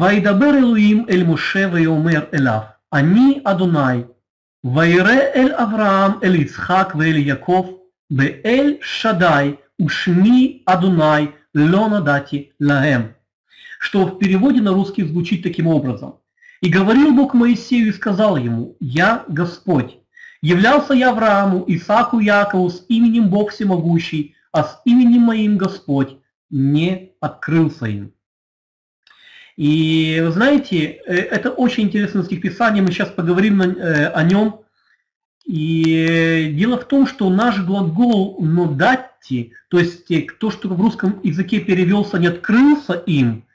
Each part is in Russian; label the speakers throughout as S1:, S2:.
S1: וידבר אלוהים אל משה ויאמר אליו, אני אדוני, וירא אל אברהם, אל יצחק ואל יעקב, ואל שדי, ушми Адунай, лона дати лаэм, что в переводе на русский звучит таким образом. И говорил Бог Моисею и сказал ему, «Я Господь, являлся я Аврааму, Исааку, Якову с именем Бог Всемогущий, а с именем моим Господь не открылся им». И вы знаете, э, это очень интересный стих Писания, мы сейчас поговорим э, о нем. И дело в том, что наш глагол «нодатти», то есть э, то, что в русском языке перевелся «не открылся им»,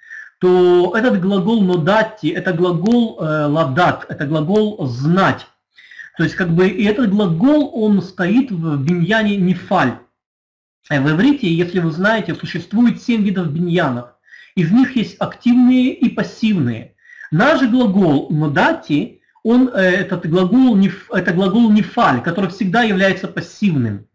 S1: то этот глагол «нодатти» – это глагол «ладат», это глагол «знать». То есть как бы и этот глагол, он стоит в биньяне «нефаль». В иврите, если вы знаете, существует семь видов биньянов. Из них есть активные и пассивные. Наш глагол «нодати» он, э, этот глагол, это глагол «нефаль», который всегда является пассивным.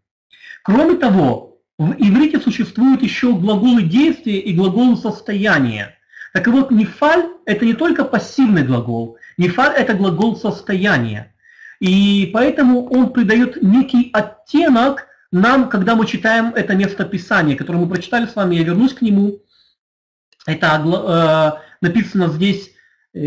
S1: Кроме того, в иврите существуют еще глаголы действия и глаголы состояния. Так вот, «нефаль» – это не только пассивный глагол, «нефаль» – это глагол состояния. И поэтому он придает некий оттенок нам, когда мы читаем это место Писания, которое мы прочитали с вами, я вернусь к нему – это э, написано здесь э,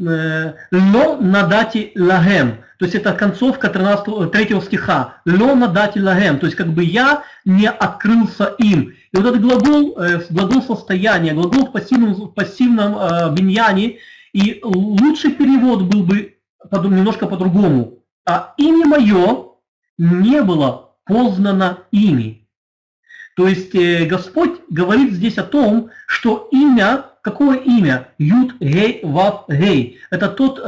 S1: э, «Ло надати лагем», то есть это концовка 13, 3 стиха. «Ло надати лагем», то есть как бы «я не открылся им». И вот этот глагол, глагол состояния, глагол в пассивном, в пассивном э, биньяне, и лучший перевод был бы немножко по-другому. А имя мое не было познано ими. То есть э, Господь говорит здесь о том, что имя, какое имя? Юд, Гей, Вав, Гей. Это тот, э,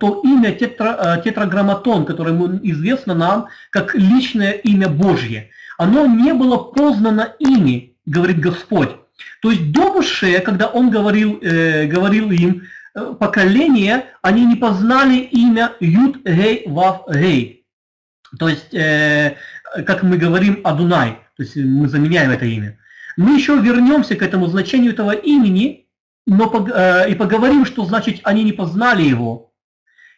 S1: то имя тетра, э, тетраграмматон, которое известно нам как личное имя Божье. Оно не было познано ими, говорит Господь. То есть до Моше, когда он говорил, э, говорил им, э, поколение, они не познали имя Юд, Гей, Вав, Гей. То есть, э, как мы говорим, Адунай то есть мы заменяем это имя. Мы еще вернемся к этому значению этого имени, но, э, и поговорим, что значит они не познали его.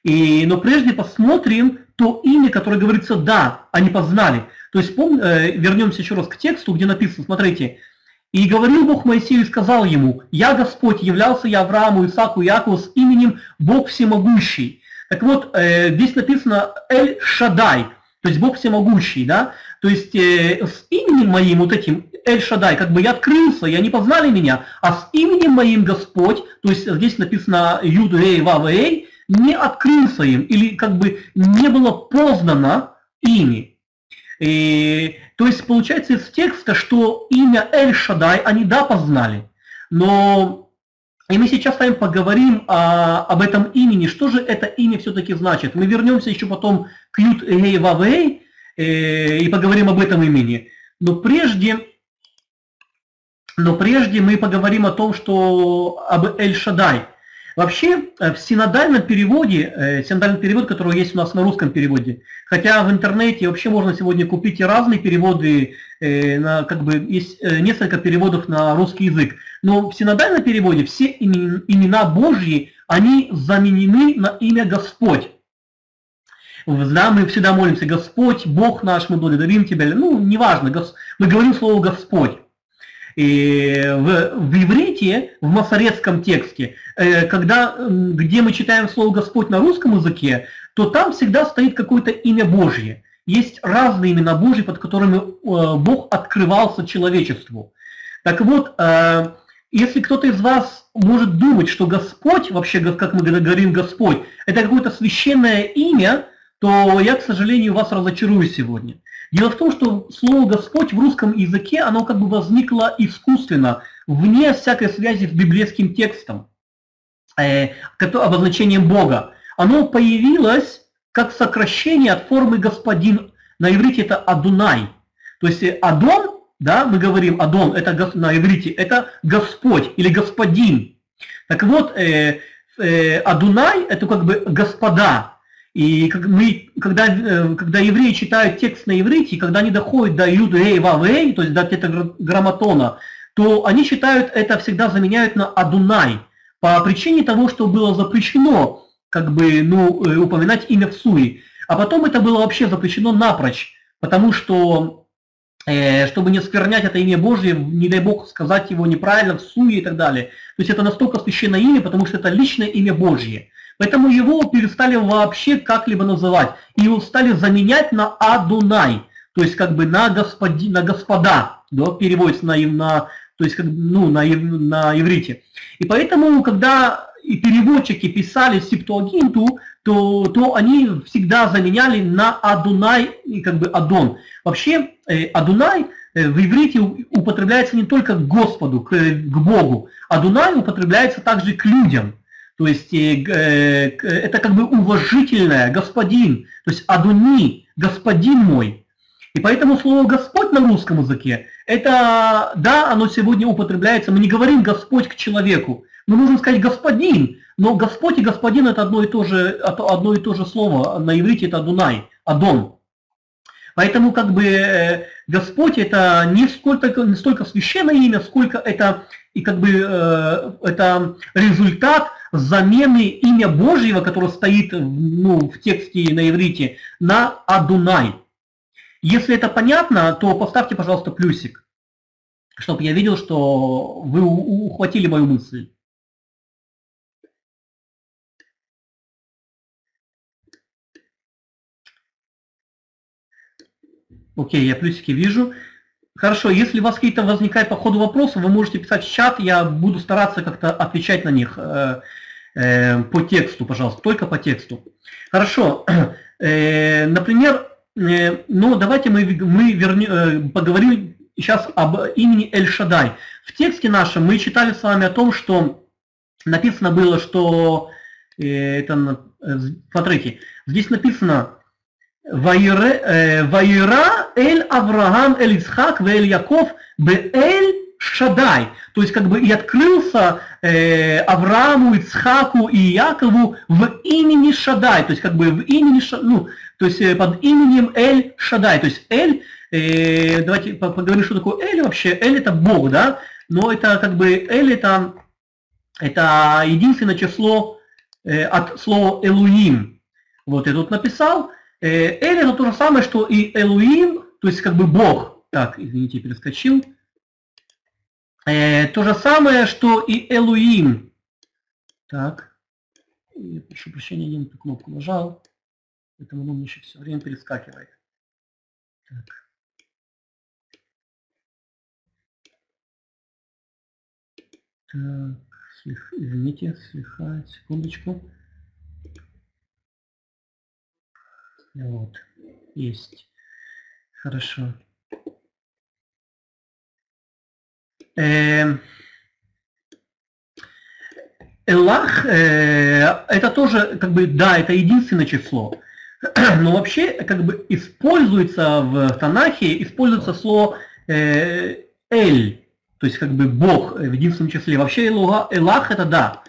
S1: И, но прежде посмотрим то имя, которое говорится «да», они познали. То есть пом, э, вернемся еще раз к тексту, где написано, смотрите, «И говорил Бог Моисею и сказал ему, «Я Господь, являлся я Аврааму, Исааку и Якову с именем Бог Всемогущий». Так вот, э, здесь написано «Эль Шадай», то есть Бог Всемогущий, да? То есть э, с именем моим вот этим Эль Шадай, как бы я открылся, и они познали меня, а с именем моим Господь, то есть здесь написано Юд Эй Вав Эй, не открылся им, или как бы не было познано ими. И, то есть получается из текста, что имя Эль Шадай они да познали, но и мы сейчас с вами поговорим о, об этом имени, что же это имя все-таки значит. Мы вернемся еще потом к Юд Эй Вав Эй, Э, и поговорим об этом имени. Но прежде, но прежде мы поговорим о том, что об Эль-Шадай. Вообще, э, в синодальном переводе, э, синодальный перевод, который есть у нас на русском переводе, хотя в интернете вообще можно сегодня купить и разные переводы, на, как бы есть несколько переводов на русский язык, но в синодальном переводе все имена Божьи, они заменены на имя Господь. Да, мы всегда молимся, Господь, Бог наш, мы благодарим Тебя. Ну, неважно, мы говорим слово Господь. И в, в иврите, в масоретском тексте, э, когда, где мы читаем слово Господь на русском языке, то там всегда стоит какое-то имя Божье. Есть разные имена Божьи, под которыми э, Бог открывался человечеству. Так вот, э, если кто-то из вас может думать, что Господь, вообще, как мы говорим Господь, это какое-то священное имя, то я, к сожалению, вас разочарую сегодня. Дело в том, что слово «Господь» в русском языке, оно как бы возникло искусственно, вне всякой связи с библейским текстом, э, обозначением Бога. Оно появилось как сокращение от формы «господин». На иврите это «адунай». То есть э, «адон», да, мы говорим «адон», это на иврите, это «господь» или «господин». Так вот, э, э, «адунай» это как бы «господа», и как мы, когда, э, когда евреи читают текст на иврите, когда они доходят до Юд Эй Вав Эй, то есть до грамматона, то они считают это всегда заменяют на Адунай, по причине того, что было запрещено как бы, ну, э, упоминать имя в суе. А потом это было вообще запрещено напрочь, потому что, чтобы не сквернять это имя Божье, не дай Бог сказать его неправильно в суе и так далее. То есть это настолько священное имя, потому что это личное имя Божье. Поэтому его перестали вообще как-либо называть. И его стали заменять на Адунай, то есть как бы на, господи, на господа, да, переводится на, на, то есть как, ну, на, на иврите. И поэтому, когда и переводчики писали септуагинту, то, то они всегда заменяли на Адунай и как бы Адон. Вообще э, Адунай э, в иврите употребляется не только к Господу, к, к Богу. Адунай употребляется также к людям. То есть э, э, это как бы уважительное, господин, то есть Адуни, господин мой. И поэтому слово Господь на русском языке, это, да, оно сегодня употребляется, мы не говорим Господь к человеку, мы можем сказать господин, но Господь и господин это одно и то же, одно и то же слово, на иврите это Адунай, Адон. Поэтому как бы э, Господь это не сколько, не столько священное имя, сколько это и как бы э, это результат замены имя Божьего, которое стоит ну, в тексте на иврите, на Адунай. Если это понятно, то поставьте, пожалуйста, плюсик, чтобы я видел, что вы ухватили мою мысль. Окей, я плюсики вижу. Хорошо, если у вас какие-то возникают по ходу вопросы, вы можете писать в чат, я буду стараться как-то отвечать на них э, э, по тексту, пожалуйста, только по тексту. Хорошо, э, например, э, ну давайте мы, мы вернем, э, поговорим сейчас об имени Эль-Шадай. В тексте нашем мы читали с вами о том, что написано было, что, э, это, э, смотрите, здесь написано, Ваира эль Авраам эль Ицхак эль Яков эль Шадай. То есть как бы и открылся э, Аврааму, Ицхаку и Якову в имени Шадай. То есть как бы в имени, ну, то есть э, под именем Эль Шадай. То есть Эль, э, давайте поговорим, что такое Эль вообще. Эль это Бог, да? Но это как бы Эль это, это единственное число э, от слова Элуим. Вот я тут написал. Э, Эль это то же самое, что и Элуим, то есть как бы Бог. Так, извините, перескочил. Э, то же самое, что и Элуим. Так, я прошу прощения, я не ту кнопку нажал, поэтому он мне все время перескакивает. Так. Так, извините, слегка, секундочку. Вот, есть. Хорошо. Эм, Эллах, э, это тоже, как бы, да, это единственное число. Но вообще, как бы, используется в Танахе, используется слово э, Эль, то есть, как бы, Бог в единственном числе. Вообще, Эллах это да.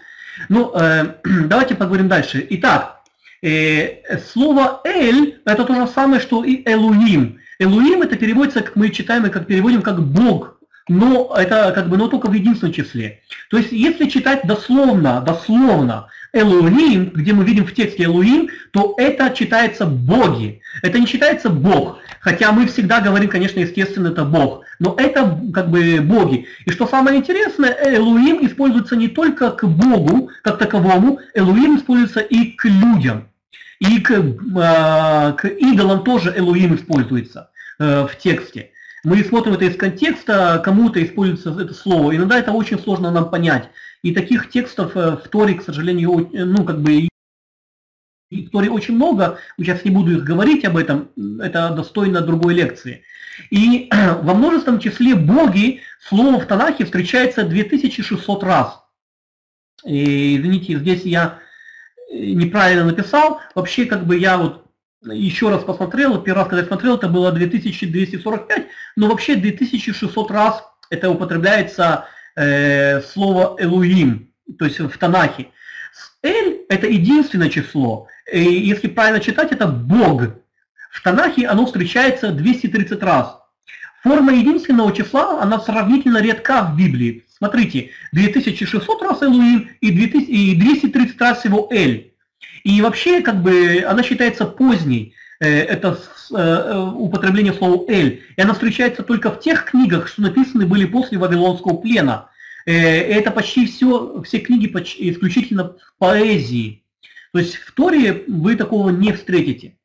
S1: Ну, э, давайте поговорим дальше. Итак, Э, слово «эль» – это то же самое, что и «элуим». «Элуим» это переводится, как мы читаем и как переводим, как «бог», но это как бы, но только в единственном числе. То есть, если читать дословно, дословно Элуим, где мы видим в тексте Элуим, то это читается боги. Это не читается Бог. Хотя мы всегда говорим, конечно, естественно, это Бог. Но это как бы боги. И что самое интересное, Элуим используется не только к Богу, как таковому, Элуим используется и к людям. И к, э, к идолам тоже Элуим используется э, в тексте. Мы смотрим это из контекста, кому-то используется это слово. Иногда это очень сложно нам понять. И таких текстов э, в Торе, к сожалению, ну как бы в Торе очень много, сейчас не буду их говорить об этом, это достойно другой лекции. И во множественном числе боги слово в Танахе встречается 2600 раз. И, извините, здесь я неправильно написал. Вообще, как бы я вот еще раз посмотрел, первый раз, когда я смотрел, это было 2245, но вообще 2600 раз это употребляется э, слово Элуим, то есть в Танахе. Эль – это единственное число. И если правильно читать, это Бог. В Танахе оно встречается 230 раз. Форма единственного числа, она сравнительно редка в Библии. Смотрите, 2600 раз Элуим и 230 раз его Эль. И вообще, как бы, она считается поздней, э, это э, употребление слова «эль». И она встречается только в тех книгах, что написаны были после Вавилонского плена. Э, это почти все, все книги исключительно поэзии. То есть в Торе вы такого не встретите.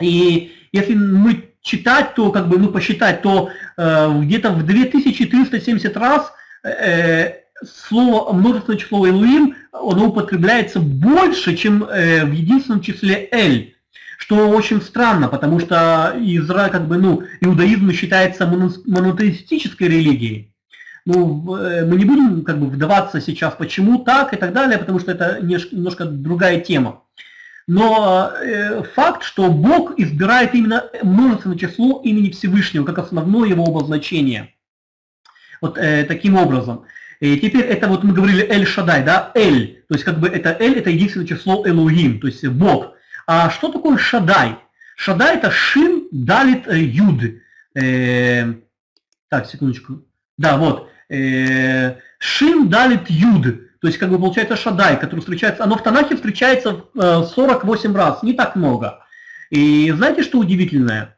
S1: И если мы читать, то как бы ну посчитать, то э, где-то в 2370 раз э, слово, множественное число Элуим, оно употребляется больше, чем э, в единственном числе Эль. Что очень странно, потому что Израиль, как бы, ну, иудаизм считается монотеистической религией. Ну, э, мы не будем как бы вдаваться сейчас, почему так и так далее, потому что это немножко другая тема. Но э, факт, что Бог избирает именно множественное число имени Всевышнего как основное его обозначение. Вот э, таким образом. И теперь это вот мы говорили Эль Шадай, да, Эль. То есть как бы это Эль, это единственное число Элугим, то есть Бог. А что такое Шадай? Шадай это Шин Далит э, Юд. Э, так, секундочку. Да, вот. Э, шин Далит Юд. То есть, как бы получается Шадай, который встречается, оно в Танахе встречается 48 э, раз, не так много. И знаете, что удивительное?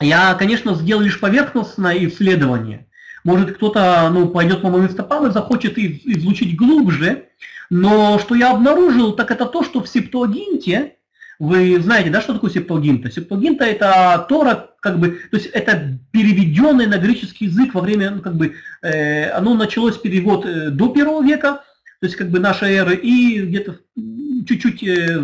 S1: Я, конечно, сделал лишь поверхностное исследование. Может, кто-то ну, пойдет по моим стопам и захочет изучить глубже. Но что я обнаружил, так это то, что в Септуагинте, вы знаете, да, что такое Септуагинта? Септуагинта это Тора, как бы, то есть это переведенный на греческий язык во время, ну, как бы, э, оно началось перевод э, до первого века, то есть как бы нашей эры, и где-то чуть-чуть э,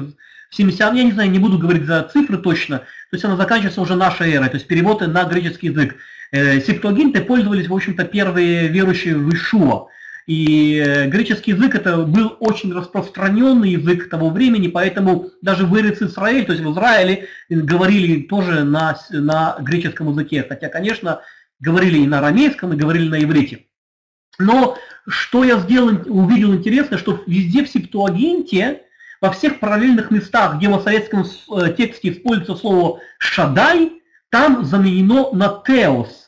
S1: в 70 я не знаю, не буду говорить за цифры точно, то есть она заканчивается уже нашей эрой, то есть переводы на греческий язык. Э, септуагинты пользовались, в общем-то, первые верующие в Ишуа. И э, греческий язык это был очень распространенный язык того времени, поэтому даже в Ириц Израиль, то есть в Израиле, говорили тоже на, на греческом языке. Хотя, конечно, говорили и на арамейском, и говорили на иврите. Но что я сделал, увидел интересно, что везде в Септуагинте, во всех параллельных местах, где в советском э, тексте используется слово «шадай», там заменено на «теос»,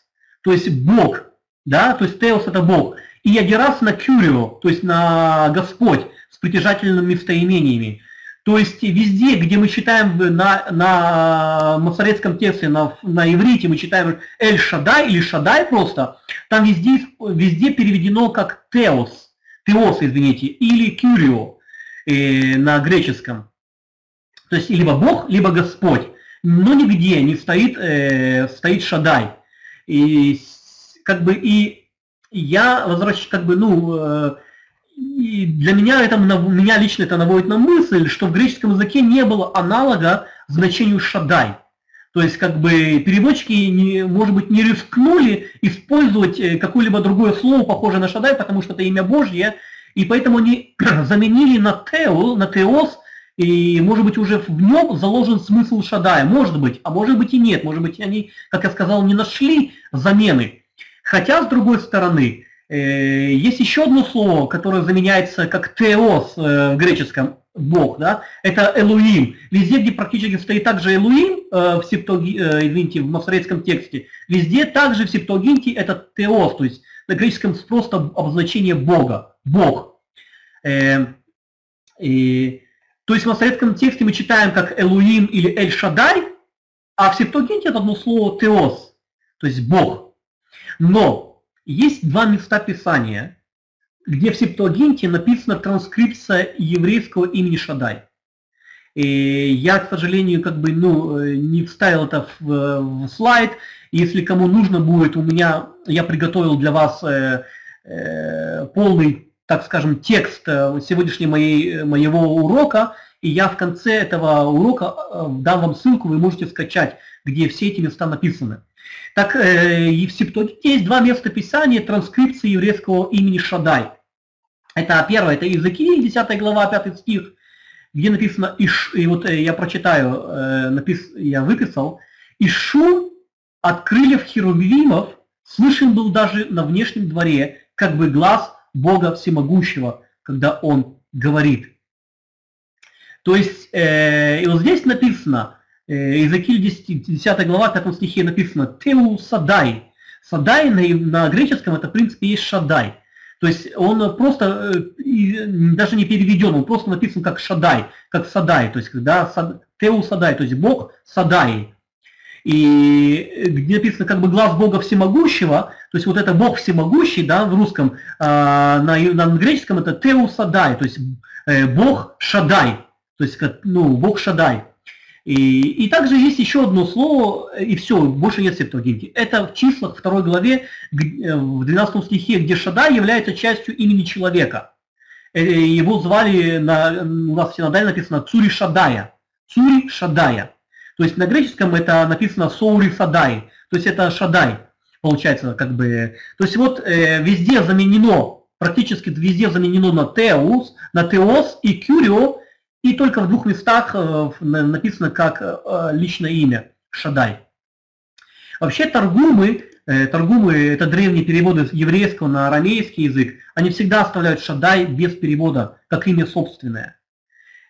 S1: то есть «бог», да, то есть «теос» это «бог». И «ядерас» на «кюрио», то есть на «господь» с притяжательными местоимениями. То есть везде, где мы читаем на, на масоретском тексте, на, на иврите, мы читаем Эль Шадай или Шадай просто, там везде, везде переведено как Теос, Теос, извините, или Кюрио э, на греческом. То есть либо Бог, либо Господь. Но нигде не стоит, э, стоит Шадай. И как бы и я возвращаюсь, как бы, ну, э, и для меня это, меня лично это наводит на мысль, что в греческом языке не было аналога значению шадай. То есть, как бы, переводчики, не, может быть, не рискнули использовать э, какое-либо другое слово, похожее на шадай, потому что это имя Божье, и поэтому они заменили на тео, на теос, и, может быть, уже в нем заложен смысл шадая, может быть, а может быть и нет, может быть, они, как я сказал, не нашли замены. Хотя, с другой стороны, Э, есть еще одно слово, которое заменяется как теос э, в греческом, Бог, да, это Элуим. Везде, где практически стоит также Элуим э, в, септоги, извините, в масоретском тексте, везде также в септогинте это теос, то есть на греческом просто обозначение Бога, Бог. И, то есть в масоретском тексте мы читаем как Элуим или Эль Шадай, а в септогинте это одно слово теос, то есть Бог. Но есть два места Писания, где в Септуагинте написана транскрипция еврейского имени Шадай. И я, к сожалению, как бы, ну, не вставил это в, в слайд. Если кому нужно будет, у меня, я приготовил для вас э, э, полный, так скажем, текст э, сегодняшнего моей, моего урока, и я в конце этого урока э, дам вам ссылку, вы можете скачать, где все эти места написаны. Так э, и в Септуагинте есть два места писания транскрипции еврейского имени Шадай. Это первое, это Иезекииль, 10 глава, 5 стих, где написано, Иш, и вот э, я прочитаю, э, напис, я выписал, «И шум от крыльев херувимов слышен был даже на внешнем дворе, как бы глаз Бога Всемогущего, когда Он говорит». То есть, э, и вот здесь написано, Иезекииль 10, 10 глава, 5 стихе написано «Теу Садай». Садай на, на греческом это, в принципе, есть Шадай. То есть он просто даже не переведен, он просто написан как Шадай, как Садай, то есть когда Теу Садай, то есть Бог Садай. И где написано как бы глаз Бога Всемогущего, то есть вот это Бог Всемогущий, да, в русском, а, на, на греческом это Теу Садай, то есть э, Бог Шадай, то есть ну, Бог Шадай. И, и также есть еще одно слово, и все, больше нет септуагинти. Это в числах второй главе, э, в 12 стихе, где Шадай является частью имени человека. Э, его звали, на, у нас в синодале написано Цури Шадая. Цури Шадая. То есть на греческом это написано Соури Садай. То есть это Шадай, получается, как бы. То есть вот э, везде заменено, практически везде заменено на Теус, на Теос и Кюрио, и только в двух местах э, написано как э, личное имя Шадай. Вообще торгумы, э, торгумы это древние переводы с еврейского на арамейский язык, они всегда оставляют Шадай без перевода, как имя собственное.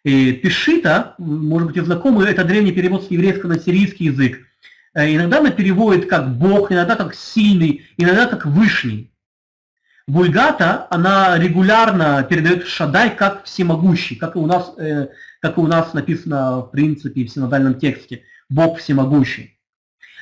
S1: И Пишита, может быть, знакомы, это древний перевод с еврейского на сирийский язык. Иногда она переводит как Бог, иногда как сильный, иногда как вышний. Вульгата, она регулярно передает Шадай как всемогущий, как и у нас, э, как и у нас написано в принципе в синодальном тексте, Бог всемогущий.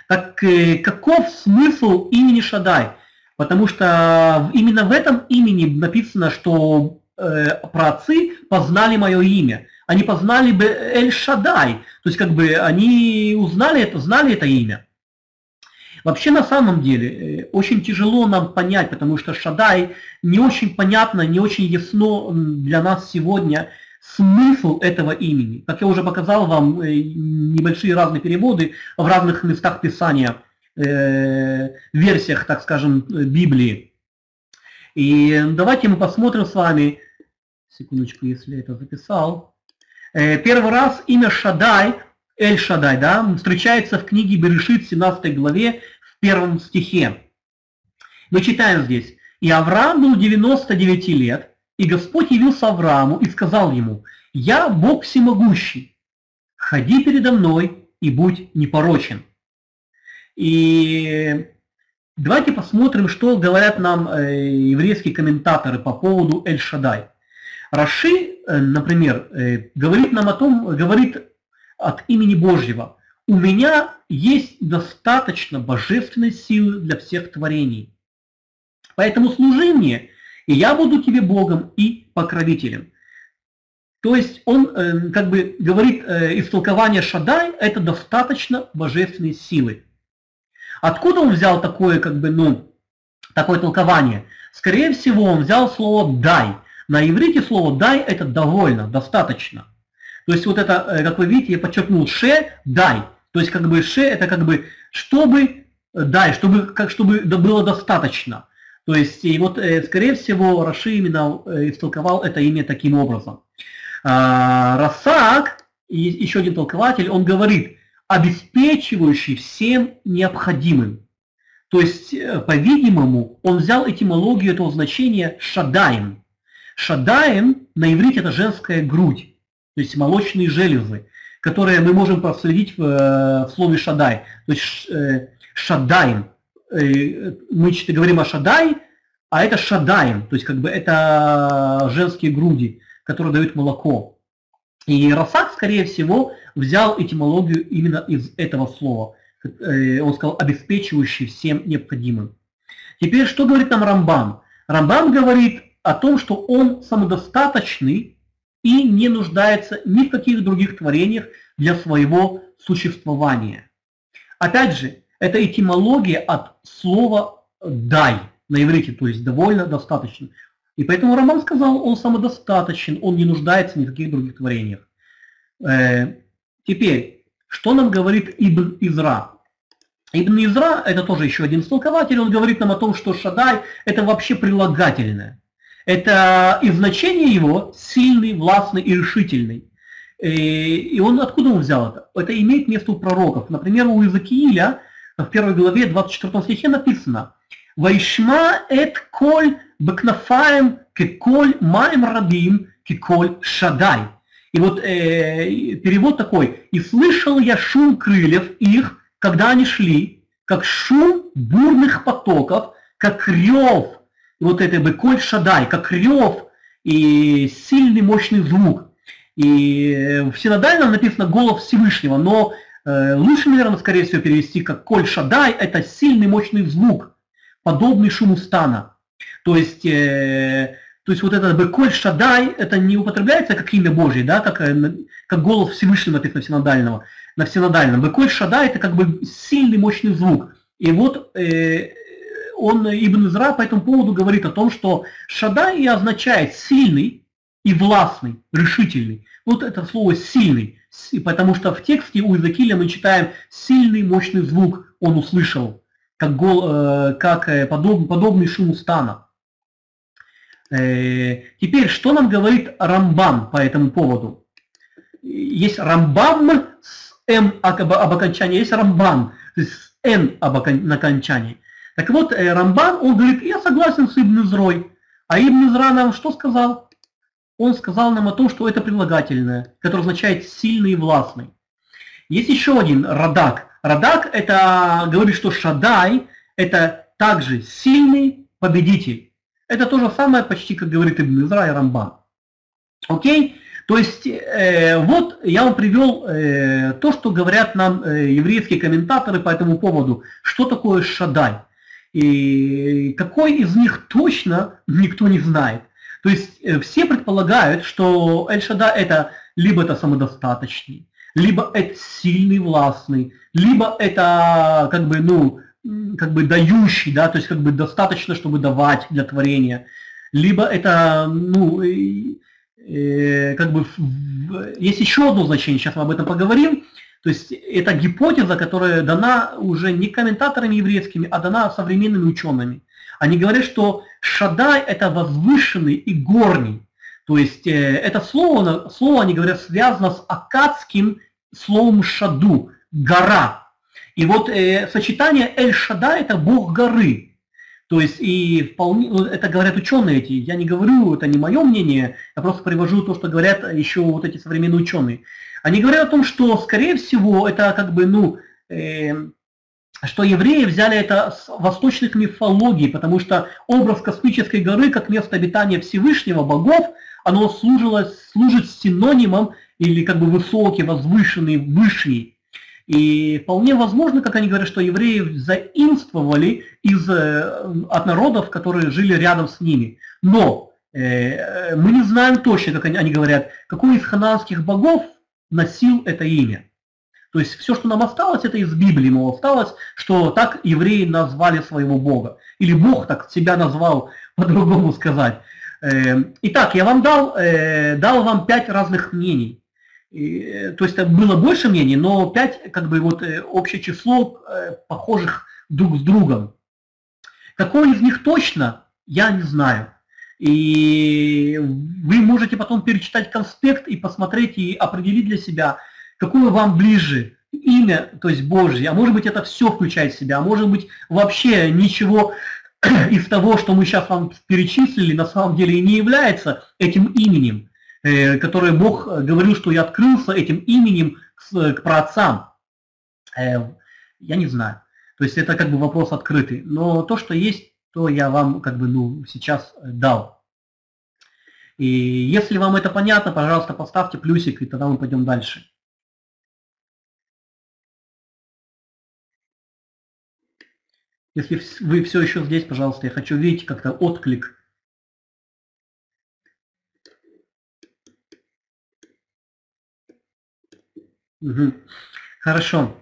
S1: Так э, каков смысл имени Шадай? Потому что именно в этом имени написано, что э, праотцы познали мое имя. Они познали бы Эль Шадай, то есть как бы они узнали это, знали это имя. Вообще на самом деле э, очень тяжело нам понять, потому что Шадай не очень понятно, не очень ясно для нас сегодня смысл этого имени. Как я уже показал вам, э, небольшие разные переводы в разных местах Писания, э, версиях, так скажем, Библии. И давайте мы посмотрим с вами, секундочку, если я это записал. Первый раз имя Шадай Эль Шадай, да, встречается в книге Берешит, 17 главе, в первом стихе. Мы читаем здесь. «И Авраам был 99 лет, и Господь явился Аврааму и сказал ему, «Я Бог всемогущий, ходи передо мной и будь непорочен». И давайте посмотрим, что говорят нам э, еврейские комментаторы по поводу Эль-Шадай. Раши, э, например, э, говорит нам о том, говорит от имени Божьего. У меня есть достаточно божественной силы для всех творений. Поэтому служи мне, и я буду тебе Богом и покровителем. То есть он э, как бы говорит истолкование Шадай, это достаточно божественной силы. Откуда он взял такое, как бы, ну, такое толкование? Скорее всего, он взял слово «дай». На иврите слово «дай» это довольно, достаточно. То есть вот это, э, как вы видите, я подчеркнул «ше», «дай». То есть как бы «ше» это как бы «чтобы», э, «дай», чтобы, как, чтобы было достаточно. То есть и вот, э, скорее всего, Раши именно истолковал это имя таким образом. А, Расак, еще один толкователь, он говорит, обеспечивающий всем необходимым. То есть, по-видимому, он взял этимологию этого значения шадаем. Шадаем на иврите это женская грудь то есть молочные железы, которые мы можем проследить в, э, в слове шадай. То есть э, шадаем. Э, мы говорим о шадай, а это шадаем, то есть как бы это женские груди, которые дают молоко. И Расак, скорее всего, взял этимологию именно из этого слова. Он сказал, обеспечивающий всем необходимым. Теперь, что говорит нам Рамбам? Рамбам говорит о том, что он самодостаточный и не нуждается ни в каких других творениях для своего существования. Опять же, это этимология от слова «дай» на иврите, то есть довольно достаточно. И поэтому Роман сказал, он самодостаточен, он не нуждается ни в каких других творениях. Э, теперь, что нам говорит Ибн Изра? Ибн Изра, это тоже еще один истолкователь, он говорит нам о том, что Шадай это вообще прилагательное. Это и значение его сильный, властный и решительный. Э, и он откуда он взял это? Это имеет место у пророков. Например, у Иезекииля в первой главе 24 стихе написано «Вайшма эт коль бекнафаем кеколь маем рабим кеколь шадай». И вот э, перевод такой. «И слышал я шум крыльев их, когда они шли, как шум бурных потоков, как рев, вот это бы коль шадай, как рев и сильный мощный звук. И в синодальном написано голос Всевышнего, но э, лучше, наверное, скорее всего перевести как коль шадай, это сильный мощный звук, подобный шуму стана. То есть, э, то есть вот это бы коль шадай, это не употребляется как имя Божье, да, как, э, как голос Всевышнего написано в синодального, на всенодальном. Беколь шадай это как бы сильный мощный звук. И вот э, он, Ибн Изра, по этому поводу говорит о том, что Шадай означает сильный и властный, решительный. Вот это слово сильный, потому что в тексте у Иезекииля мы читаем сильный, мощный звук он услышал, как, гол, э, как э, подоб, подобный шуму стана. Э, теперь, что нам говорит Рамбам по этому поводу? Есть Рамбам с М об окончании, есть Рамбан, с Н об окончании. Так вот, э, Рамбан, он говорит, я согласен с Ибн Изрой. А Ибн Изра нам что сказал? Он сказал нам о том, что это прилагательное, которое означает сильный и властный. Есть еще один Радак. Радак это говорит, что Шадай это также сильный победитель. Это то же самое почти, как говорит Ибн Изра и Рамбан. Окей? То есть, э, вот я вам привел э, то, что говорят нам э, еврейские комментаторы по этому поводу. Что такое Шадай? И какой из них точно никто не знает. То есть э, все предполагают, что Эль-Шада это либо это самодостаточный, либо это сильный, властный, либо это как бы, ну, как бы дающий, да, то есть как бы достаточно, чтобы давать для творения, либо это, ну, э, как бы, есть еще одно значение, сейчас мы об этом поговорим, то есть это гипотеза, которая дана уже не комментаторами еврейскими, а дана современными учеными. Они говорят, что Шадай – это возвышенный и горний. То есть э, это слово, слово, они говорят, связано с акадским словом Шаду – гора. И вот э, сочетание Эль-Шада – это бог горы. То есть и вполне, ну, это говорят ученые эти, я не говорю, это не мое мнение, я просто привожу то, что говорят еще вот эти современные ученые. Они говорят о том, что, скорее всего, это как бы, ну, э, что евреи взяли это с восточных мифологий, потому что образ космической горы как место обитания Всевышнего, богов, оно служило, служит синонимом или как бы высокий, возвышенный, высший. И вполне возможно, как они говорят, что евреи заимствовали из, э, от народов, которые жили рядом с ними. Но э, мы не знаем точно, как они, они говорят, какой из хананских богов носил это имя. То есть все, что нам осталось, это из Библии, но осталось, что так евреи назвали своего Бога. Или Бог так себя назвал, по-другому сказать. Эм, итак, я вам дал, э, дал вам пять разных мнений. То есть было больше мнений, но пять, как бы вот э, общее число э, похожих друг с другом. Какой из них точно, я не знаю. И вы можете потом перечитать конспект и посмотреть и определить для себя, какое вам ближе имя, то есть Божье, а может быть это все включает в себя, а может быть вообще ничего из того, что мы сейчас вам перечислили, на самом деле и не является этим именем, э, которое Бог говорил, что я открылся этим именем к, к праотцам. Э, я не знаю. То есть это как бы вопрос открытый. Но то, что есть, то я вам как бы ну, сейчас э, дал. И если вам это понятно, пожалуйста, поставьте плюсик, и тогда мы пойдем дальше. Если вы все еще здесь, пожалуйста, я хочу видеть как-то отклик. Хорошо.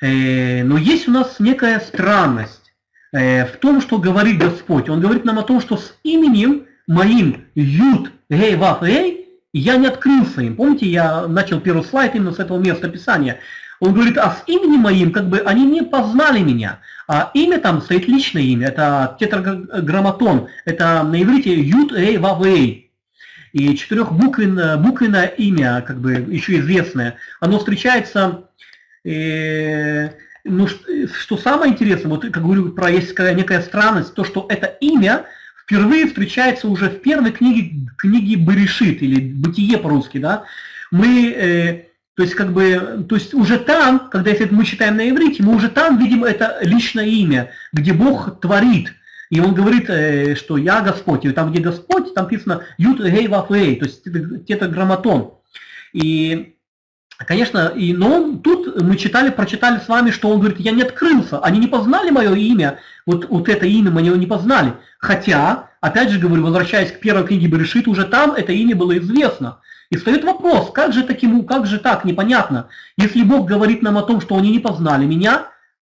S1: Э, но есть у нас некая странность э, в том, что говорит Господь. Он говорит нам о том, что с именем моим Юд, Гей, Вав, Эй, я не открылся им. Помните, я начал первый слайд именно с этого места Писания. Он говорит, а с именем моим, как бы они не познали меня. А имя там стоит личное имя, это тетраграмматон, это на иврите Юд, Эй, Вав, Эй. И четырехбуквенное буквенное имя, как бы еще известное, оно встречается э, ну, что самое интересное, вот как говорю, про есть некая странность, то, что это имя впервые встречается уже в первой книге книге Берешит, или Бытие по-русски, да, мы, э, то есть как бы, то есть уже там, когда если мы читаем на иврите, мы уже там видим это личное имя, где Бог творит, и он говорит, э, что я Господь, и там, где Господь, там написано Ют Гей Вафей, то есть это грамматон. И Конечно, и, но тут мы читали, прочитали с вами, что он говорит, я не открылся, они не познали мое имя, вот, вот это имя мы не познали. Хотя, опять же говорю, возвращаясь к первой книге Берешит, уже там это имя было известно. И встает вопрос, как же, таким, как же так, непонятно. Если Бог говорит нам о том, что они не познали меня,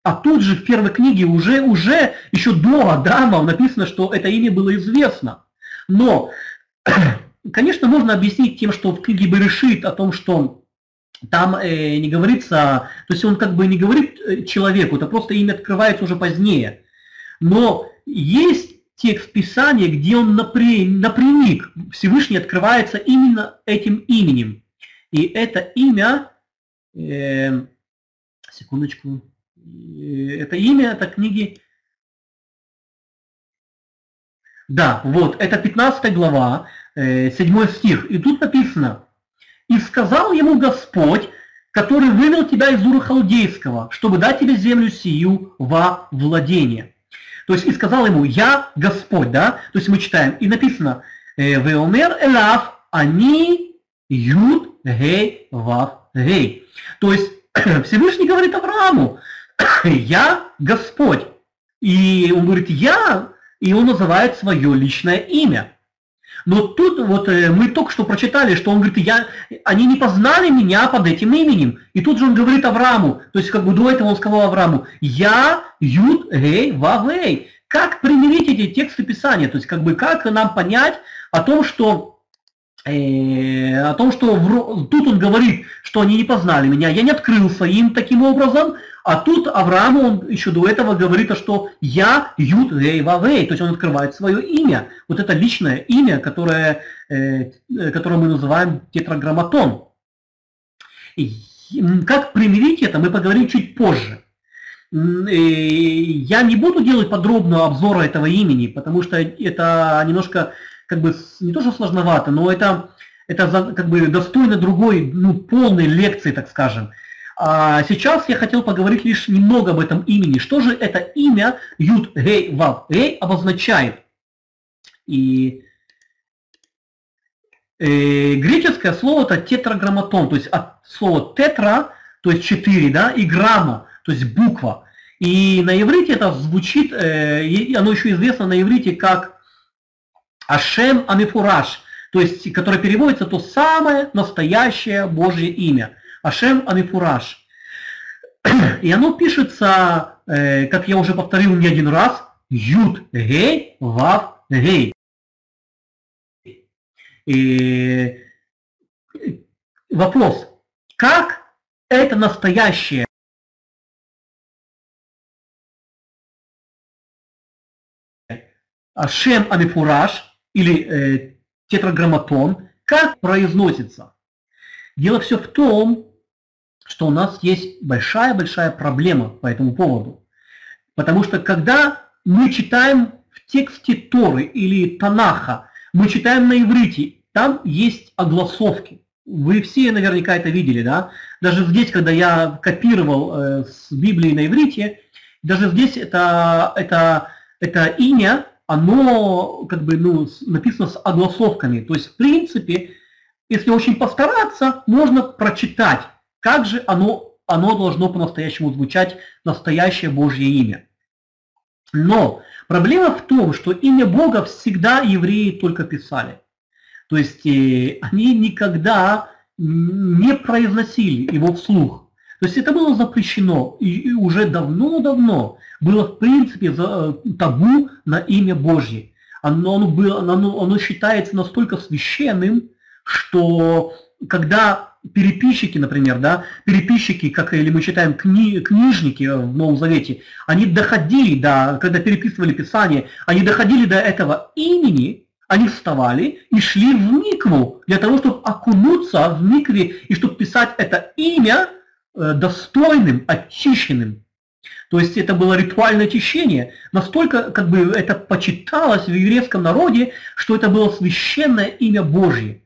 S1: а тут же в первой книге уже, уже еще до Адама написано, что это имя было известно. Но, конечно, можно объяснить тем, что в книге Берешит о том, что там э, не говорится, то есть он как бы не говорит э, человеку, это просто имя открывается уже позднее. Но есть текст Писания, где он напрямик, Всевышний открывается именно этим именем. И это имя, э, секундочку, это имя, это книги, да, вот, это 15 глава, э, 7 стих, и тут написано, и сказал ему Господь, который вывел тебя из Ура Халдейского, чтобы дать тебе землю сию во владение. То есть и сказал ему, я Господь, да? То есть мы читаем, и написано, «Э, Веомер Элав, они Юд Гей Вав Гей. То есть Всевышний говорит Аврааму, я Господь. И он говорит, я, и он называет свое личное имя. Но тут вот э, мы только что прочитали, что он говорит, я, они не познали меня под этим именем. И тут же он говорит Аврааму, то есть как бы до этого он сказал Аврааму, я Юд Гей Вавей. Как примирить эти тексты Писания? То есть как бы как нам понять о том, что о том, что в, тут он говорит, что они не познали меня, я не открылся им таким образом, а тут Аврааму он еще до этого говорит, что я Юд Вей Вавей, то есть он открывает свое имя. Вот это личное имя, которое, э, которое мы называем тетраграмматон. Как примирить это, мы поговорим чуть позже. Я не буду делать подробного обзора этого имени, потому что это немножко как бы не то что сложновато, но это, это как бы достойно другой, ну, полной лекции, так скажем. А сейчас я хотел поговорить лишь немного об этом имени. Что же это имя Юд Гей Вав Гей обозначает? И э, греческое слово это тетраграмматон, то есть от слова тетра, то есть четыре, да, и грамма, то есть буква. И на иврите это звучит, э, оно еще известно на иврите как Ашем Амифураж, то есть, которое переводится то самое настоящее Божье имя. Ашем Амифураж. И оно пишется, э, как я уже повторил не один раз, Юд Гей Вав Гей. И вопрос, как это настоящее Ашем Амифураж или э, тетраграмматон, как произносится? Дело все в том, что у нас есть большая-большая проблема по этому поводу. Потому что когда мы читаем в тексте Торы или Танаха, мы читаем на иврите, там есть огласовки. Вы все наверняка это видели, да? Даже здесь, когда я копировал э, с Библии на иврите, даже здесь это, это, это имя, оно как бы ну, написано с огласовками. То есть, в принципе, если очень постараться, можно прочитать как же оно, оно должно по-настоящему звучать, настоящее Божье имя? Но проблема в том, что имя Бога всегда евреи только писали. То есть э, они никогда не произносили его вслух. То есть это было запрещено, и, уже давно-давно было в принципе э, табу на имя Божье. Оно, оно, было, оно, оно считается настолько священным, что когда переписчики, например, да, переписчики, как или мы читаем кни, книжники в Новом Завете, они доходили до, когда переписывали Писание, они доходили до этого имени, они вставали и шли в микву для того, чтобы окунуться в микве и чтобы писать это имя э, достойным, очищенным. То есть это было ритуальное очищение. Настолько как бы это почиталось в еврейском народе, что это было священное имя Божье.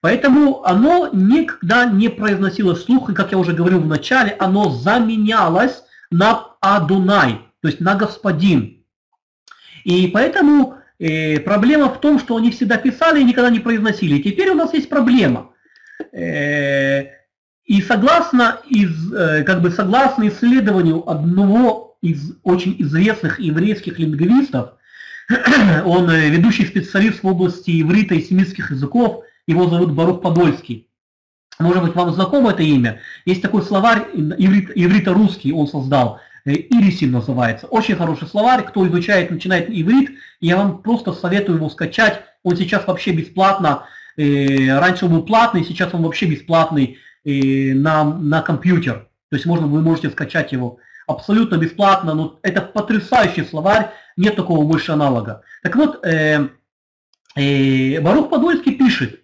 S1: Поэтому оно никогда не произносилось слух, и как я уже говорил в начале, оно заменялось на Адунай, то есть на Господин. И поэтому э, проблема в том, что они всегда писали и никогда не произносили. Теперь у нас есть проблема. Э, и согласно, из, э, как бы согласно исследованию одного из очень известных еврейских лингвистов, он э, ведущий специалист в области иврита и семитских языков, его зовут Барух Подольский. Может быть, вам знакомо это имя? Есть такой словарь иврит, иврито-русский, он создал, э, Ирисин называется. Очень хороший словарь, кто изучает, начинает иврит, я вам просто советую его скачать. Он сейчас вообще бесплатно, раньше он был платный, сейчас он вообще бесплатный на, на компьютер. То есть можно, вы можете скачать его абсолютно бесплатно, но это потрясающий словарь, нет такого больше аналога. Так вот, э, э, Барух Подольский пишет,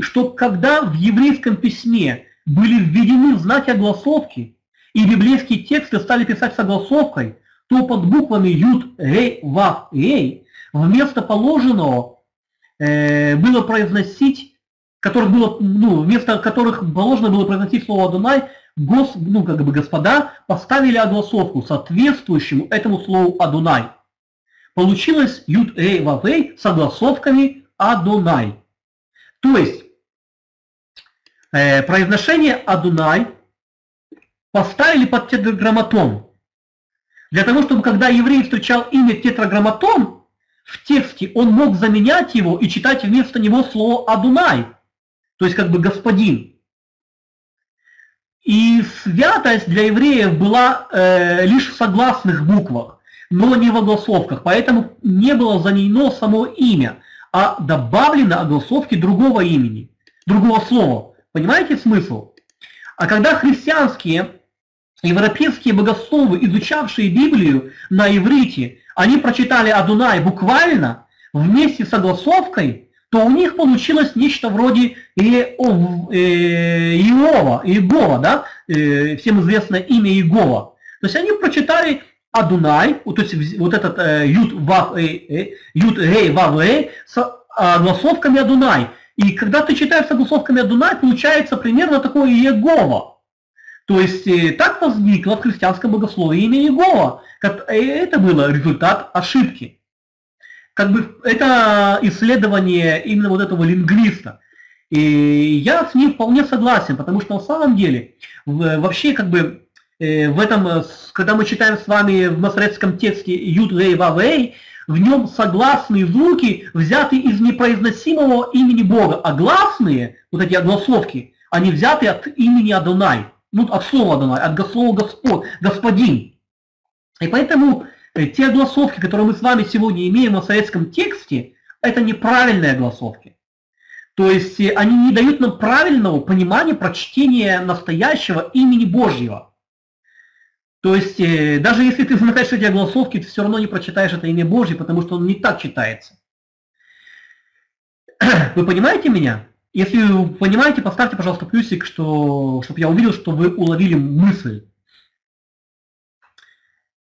S1: что когда в еврейском письме были введены знаки огласовки, и библейские тексты стали писать с огласовкой, то под буквами Юд, Гей, Вав, Гей вместо положенного э, было произносить которых было, ну, вместо которых положено было произносить слово Адонай, гос, ну, как бы господа поставили огласовку, соответствующему этому слову Адонай. Получилось Юд Эй Вавей с огласовками Адонай. То есть, э, произношение Адонай поставили под тетраграмматон. Для того, чтобы когда еврей встречал имя тетраграмматон, в тексте он мог заменять его и читать вместо него слово Адунай – то есть как бы господин. И святость для евреев была э, лишь в согласных буквах, но не в огласовках, поэтому не было занесено само имя, а добавлено огласовки другого имени, другого слова. Понимаете смысл? А когда христианские европейские богословы, изучавшие Библию на иврите, они прочитали Адунай буквально вместе с огласовкой, то у них получилось нечто вроде Иова, Иегова, да, э, всем известное имя Иегова. То есть они прочитали Адунай, то есть вот этот э, Юд, Вав, э, Юд, Рей, Вав, Рей, с огласовками Адунай. И когда ты читаешь с огласовками Адунай, получается примерно такое Иегова. То есть так возникло в христианском богословии имя Иегова. Это было результат ошибки как бы это исследование именно вот этого лингвиста. И я с ним вполне согласен, потому что на самом деле вообще как бы э, в этом, э, когда мы читаем с вами в масоретском тексте Ют Вей Вавей, в нем согласные звуки взяты из непроизносимого имени Бога, а гласные, вот эти огласовки, они взяты от имени Адонай, ну от слова Адонай, от слова Господь, Господин. И поэтому те огласовки, которые мы с вами сегодня имеем в советском тексте, это неправильные огласовки. То есть э, они не дают нам правильного понимания прочтения настоящего имени Божьего. То есть э, даже если ты знаешь эти огласовки, ты все равно не прочитаешь это имя Божье, потому что он не так читается. Вы понимаете меня? Если вы понимаете, поставьте, пожалуйста, плюсик, что, чтобы я увидел, что вы уловили мысль.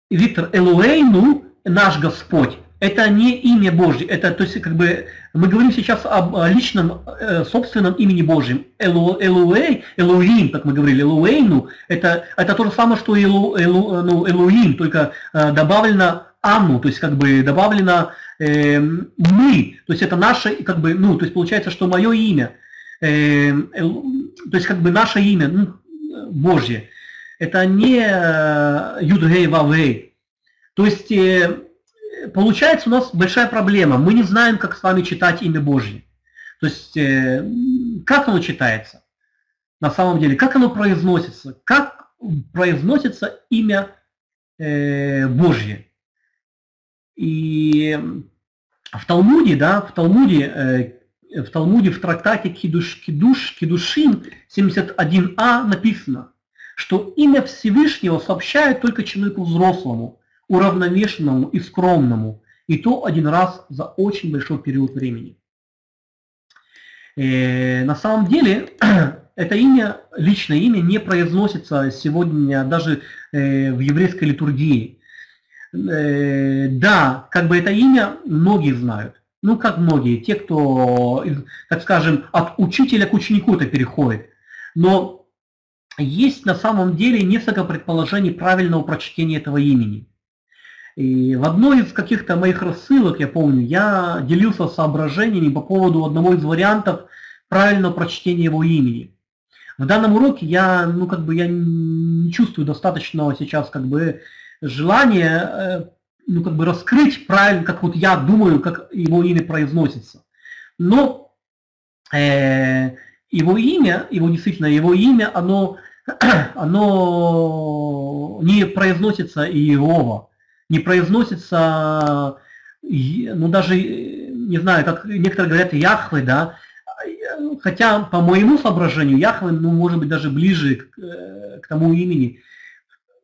S1: Виктор Элуэйну, наш Господь, это не имя Божье, это, то есть, как бы, мы говорим сейчас об личном, э, собственном имени Божьем. Элу, Элуэй, Элуим, как мы говорили, Элуэйну, это, это то же самое, что Элу, Элу, ну, Элуим, только э, добавлено Анну, то есть, как бы, добавлено э, мы, то есть, это наше, как бы, ну, то есть, получается, что мое имя, э, элу, то есть, как бы, наше имя, ну, Божье это не э, Юдгей Вавей. То есть э, получается у нас большая проблема. Мы не знаем, как с вами читать имя Божье. То есть э, как оно читается на самом деле, как оно произносится, как произносится имя Божье. И в Талмуде, да, в Талмуде, в Талмуде в трактате Кидуш, Кидуш, Кидушин 71а написано – что имя Всевышнего сообщает только человеку взрослому, уравновешенному и скромному, и то один раз за очень большой период времени. Э, на самом деле, это имя, личное имя не произносится сегодня даже э, в еврейской литургии. Э, да, как бы это имя многие знают. Ну, как многие, те, кто, так скажем, от учителя к ученику это переходит. Но есть на самом деле несколько предположений правильного прочтения этого имени. И в одной из каких-то моих рассылок, я помню, я делился соображениями по поводу одного из вариантов правильного прочтения его имени. В данном уроке я, ну, как бы, я не чувствую достаточного сейчас, как бы, желания, э, ну, как бы, раскрыть правильно, как вот я думаю, как его имя произносится. Но э, его имя, его действительно, его имя, оно, оно не произносится Иова. Не произносится, ну даже, не знаю, как некоторые говорят, Яхвы, да, хотя по моему соображению Яхве, ну, может быть, даже ближе к, к тому имени,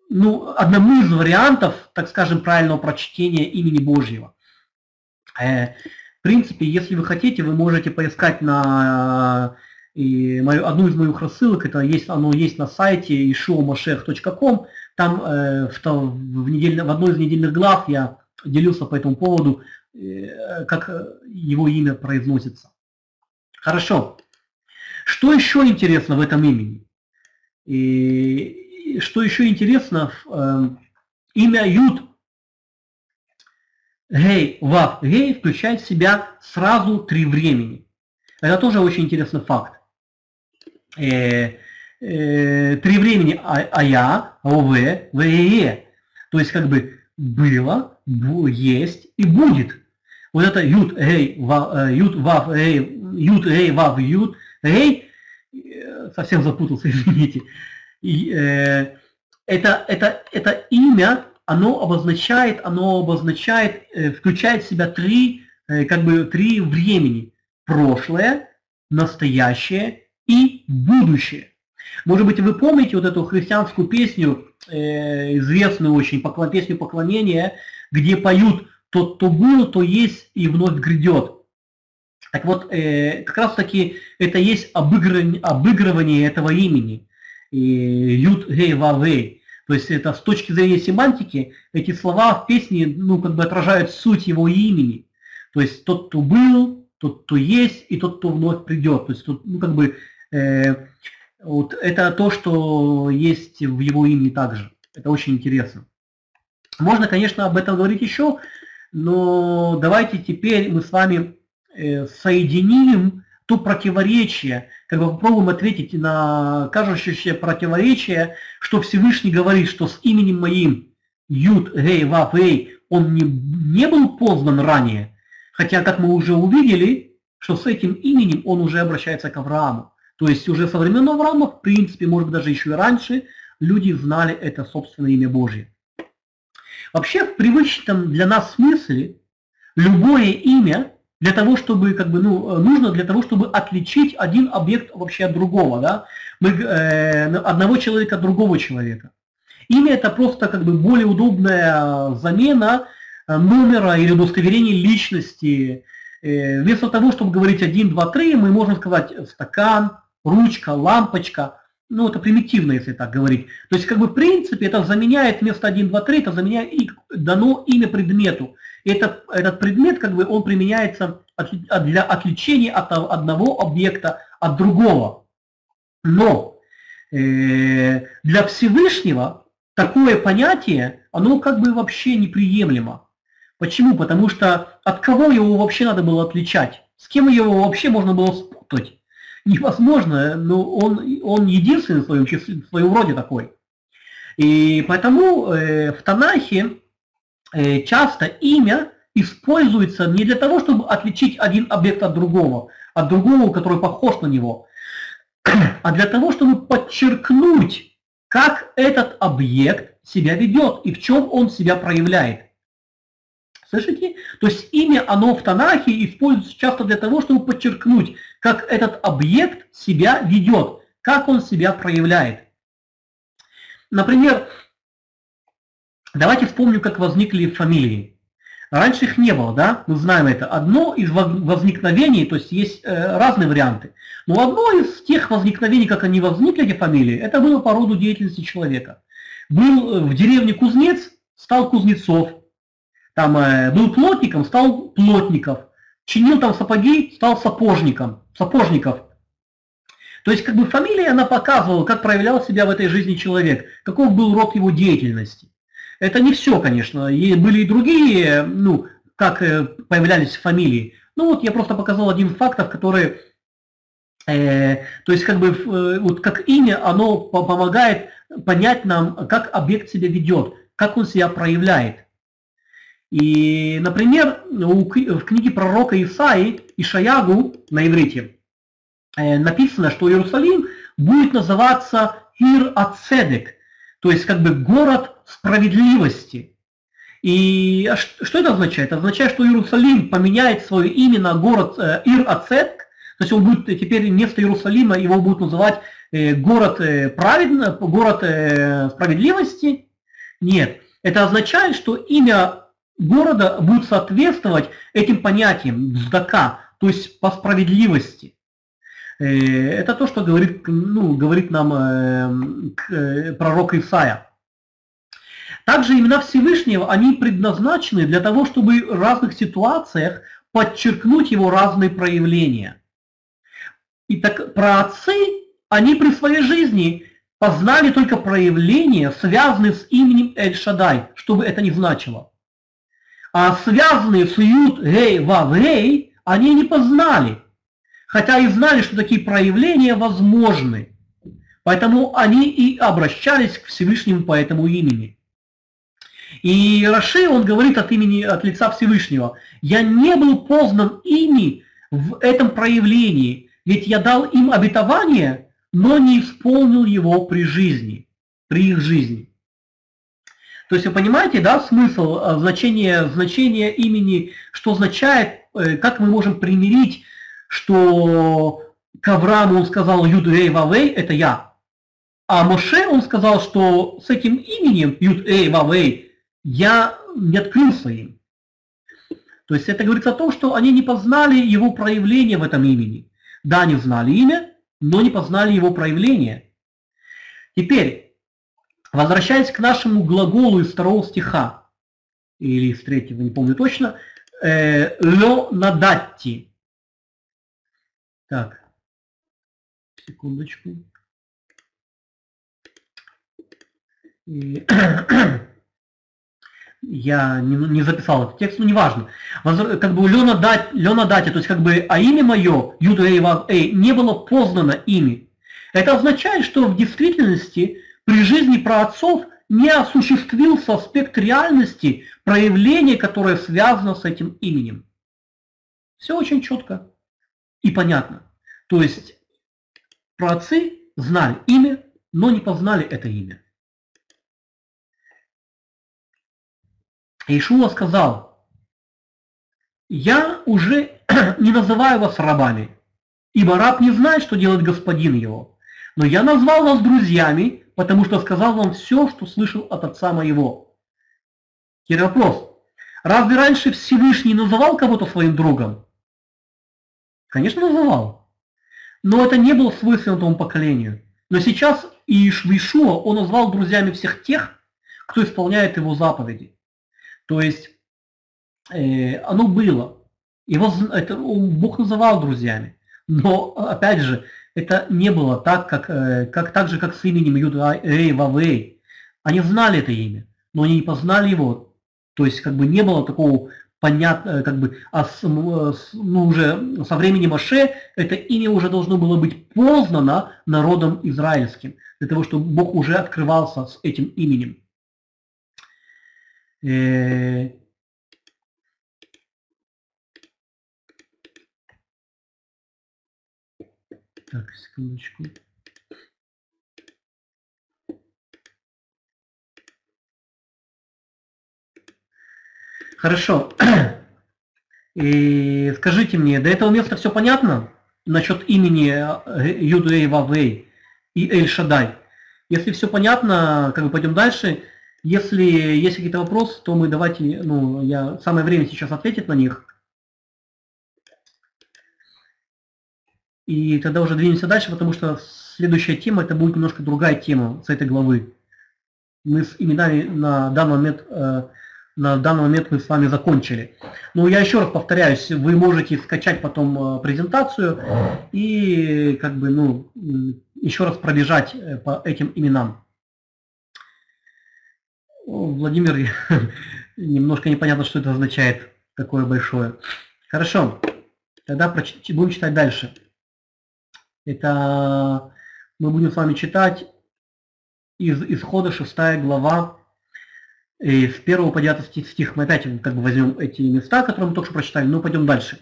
S1: ну, одному из вариантов, так скажем, правильного прочтения имени Божьего. Э, в принципе, если вы хотите, вы можете поискать на и мою, одну из моих рассылок, это есть, оно есть на сайте ishuomashech.com, там э, в, в, недель, в одной из недельных глав я делился по этому поводу, э, как его имя произносится. Хорошо. Что еще интересно в этом имени? И, что еще интересно, э, имя Юд Гей, Вав, Гей включает в себя сразу три времени. Это тоже очень интересный факт. Э, э, три времени а, а я, ОВ, ВЕЕ. То есть как бы было, есть и будет. Вот это ют, эй, ва, э, ют, вав, эй, ют, эй, вав, ют, эй, э, совсем запутался, извините. И, э, это, это, это имя, оно обозначает, оно обозначает, э, включает в себя три, э, как бы три времени. Прошлое, настоящее и будущее. Может быть, вы помните вот эту христианскую песню, э, известную очень, поклон, песню поклонения, где поют «Тот, кто был, то есть и вновь грядет». Так вот, э, как раз таки это есть обыгрывание, обыгрывание этого имени. Ют, гей, ва, вей. То есть это с точки зрения семантики, эти слова в песне ну, как бы отражают суть его имени. То есть тот, кто был, тот, кто есть, и тот, кто вновь придет. То есть тут, ну, как бы вот это то, что есть в его имени также. Это очень интересно. Можно, конечно, об этом говорить еще, но давайте теперь мы с вами э, соединим то противоречие, как бы попробуем ответить на кажущееся противоречие, что Всевышний говорит, что с именем моим Юд, Гей, Вав, Эй, он не, не был познан ранее, хотя, как мы уже увидели, что с этим именем он уже обращается к Аврааму. То есть уже со времен Авраама, в принципе, может быть даже еще и раньше, люди знали это собственное имя Божье. Вообще в привычном для нас смысле любое имя для того, чтобы, как бы, ну, нужно для того, чтобы отличить один объект вообще от другого, да, мы, э, одного человека от другого человека. Имя это просто как бы более удобная замена э, номера или удостоверения личности. Э, вместо того, чтобы говорить 1, 2, 3, мы можем сказать стакан, ручка, лампочка, ну это примитивно, если так говорить. То есть как бы в принципе это заменяет вместо 1, 2, 3, это заменяет и дано имя предмету. И это, этот предмет как бы он применяется от, для отличения от одного объекта от другого. Но э, для Всевышнего такое понятие, оно как бы вообще неприемлемо. Почему? Потому что от кого его вообще надо было отличать? С кем его вообще можно было спутать? Невозможно, но он, он единственный в своем, в своем роде такой. И поэтому э, в Танахе э, часто имя используется не для того, чтобы отличить один объект от другого, от другого, который похож на него, а для того, чтобы подчеркнуть, как этот объект себя ведет и в чем он себя проявляет. Слышите? То есть имя, оно в Танахе используется часто для того, чтобы подчеркнуть, как этот объект себя ведет, как он себя проявляет. Например, давайте вспомним, как возникли фамилии. Раньше их не было, да, мы знаем это. Одно из возникновений, то есть есть э, разные варианты, но одно из тех возникновений, как они возникли, эти фамилии, это было по роду деятельности человека. Был э, в деревне кузнец, стал кузнецов, там э, был плотником, стал плотников, чинил там сапоги, стал сапожником, сапожников. То есть как бы фамилия, она показывала, как проявлял себя в этой жизни человек, каков был род его деятельности. Это не все, конечно. И были и другие, ну, как э, появлялись фамилии. Ну вот я просто показал один фактов, который, э, то есть как бы, э, вот как имя, оно помогает понять нам, как объект себя ведет, как он себя проявляет. И, например, в книге пророка Исаи, Ишаягу на иврите, э, написано, что Иерусалим будет называться Ир Ацедек, то есть как бы город справедливости. И а что это означает? Это означает, что Иерусалим поменяет свое имя на город э, Ир-Ацетк, то есть он будет теперь вместо Иерусалима, его будут называть э, город э, праведно, город справедливости. Нет, это означает, что имя города будет соответствовать этим понятиям, здака, то есть по справедливости. Это то, что говорит, ну, говорит нам пророк Исаия. Также имена Всевышнего, они предназначены для того, чтобы в разных ситуациях подчеркнуть его разные проявления. И так праотцы, они при своей жизни познали только проявления, связанные с именем Эль-Шадай, чтобы это не значило. А связанные с Ют, Гей, Вав, они не познали, хотя и знали, что такие проявления возможны. Поэтому они и обращались к Всевышнему по этому имени. И Раши, он говорит от имени, от лица Всевышнего, «Я не был познан ими в этом проявлении, ведь я дал им обетование, но не исполнил его при жизни, при их жизни». То есть вы понимаете, да, смысл, э, значение, значение имени, что означает, э, как мы можем примирить, что к Аврааму он сказал Юд Эй Вавей, это я. А Моше он сказал, что с этим именем Юд Эй Вавей я не открылся им. То есть это говорится о том, что они не познали его проявление в этом имени. Да, они знали имя, но не познали его проявление. Теперь, возвращаясь к нашему глаголу из второго стиха, или из третьего, не помню точно, э, «ло надатти». Так, секундочку. И я не, не записал этот текст, но неважно. Как бы Лена, дать, Лена то есть как бы, а имя мое, Юда Эйвав Эй, не было познано ими. Это означает, что в действительности при жизни праотцов не осуществился аспект реальности проявления, которое связано с этим именем. Все очень четко и понятно. То есть праотцы знали имя, но не познали это имя. Ишуа сказал, я уже не называю вас рабами, ибо раб не знает, что делает господин его. Но я назвал вас друзьями, потому что сказал вам все, что слышал от отца моего. Теперь вопрос. Разве раньше Всевышний называл кого-то своим другом? Конечно, называл. Но это не было свойственно тому поколению. Но сейчас Ишуа он назвал друзьями всех тех, кто исполняет его заповеди. То есть э, оно было. Его, это, Бог называл друзьями. Но, опять же, это не было так, как, э, как, так же, как с именем Юда Эй Вавей. Они знали это имя, но они не познали его. То есть, как бы не было такого понятно, как бы, а с, ну, уже со времени Маше это имя уже должно было быть познано народом израильским, для того, чтобы Бог уже открывался с этим именем. Так, секундочку. Хорошо. И скажите мне, до этого места все понятно? Насчет имени э, Юдуэй Вавей и Эль Шадай. Если все понятно, как бы пойдем дальше. Если есть какие-то вопросы, то мы давайте, ну, я самое время сейчас ответить на них. И тогда уже двинемся дальше, потому что следующая тема, это будет немножко другая тема с этой главы. Мы с именами на данный момент, э, на данный момент мы с вами закончили. Но я еще раз повторяюсь, вы можете скачать потом э, презентацию и как бы, ну, еще раз пробежать э, по этим именам. Владимир, немножко непонятно, что это означает, такое большое. Хорошо, тогда будем читать дальше. Это мы будем с вами читать из Исхода 6 глава, и с 1 по 9 стих. Мы опять как бы возьмем эти места, которые мы только что прочитали, но пойдем дальше.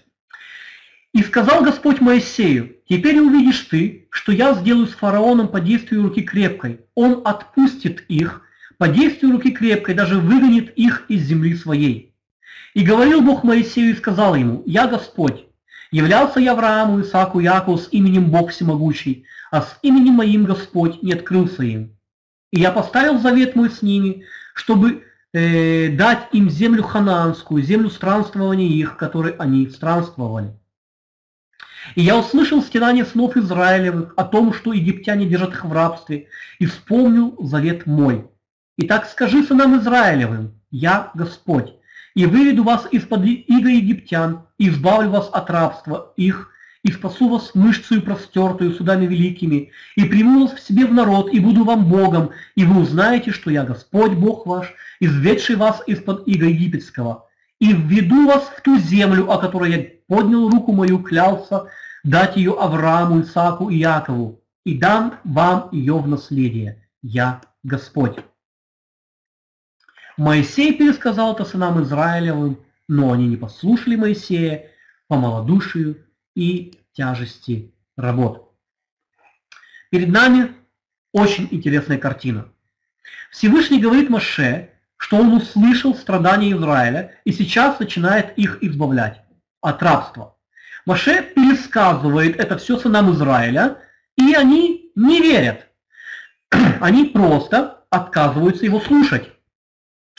S1: «И сказал Господь Моисею, теперь увидишь ты, что я сделаю с фараоном по действию руки крепкой. Он отпустит их, по действию руки крепкой даже выгонит их из земли своей. И говорил Бог Моисею и сказал ему, я Господь, Являлся я Аврааму, Исааку, Якову с именем Бог Всемогущий, а с именем моим Господь не открылся им. И я поставил завет мой с ними, чтобы э, дать им землю ханаанскую, землю странствования их, которой они странствовали. И я услышал стенание снов Израилевых о том, что египтяне держат их в рабстве, и вспомнил завет мой. Итак, скажи сынам Израилевым, я Господь, и выведу вас из-под иго египтян, и избавлю вас от рабства их, и спасу вас мышцею простертую судами великими, и приму вас в себе в народ, и буду вам Богом, и вы узнаете, что я Господь Бог ваш, изведший вас из-под иго египетского, и введу вас в ту землю, о которой я поднял руку мою, клялся, дать ее Аврааму, Исааку и Якову, и дам вам ее в наследие. Я Господь. Моисей пересказал это сынам Израилевым, но они не послушали Моисея по малодушию и тяжести работ. Перед нами очень интересная картина. Всевышний говорит Моше, что он услышал страдания Израиля и сейчас начинает их избавлять от рабства. Моше пересказывает это все сынам Израиля, и они не верят. Они просто отказываются его слушать.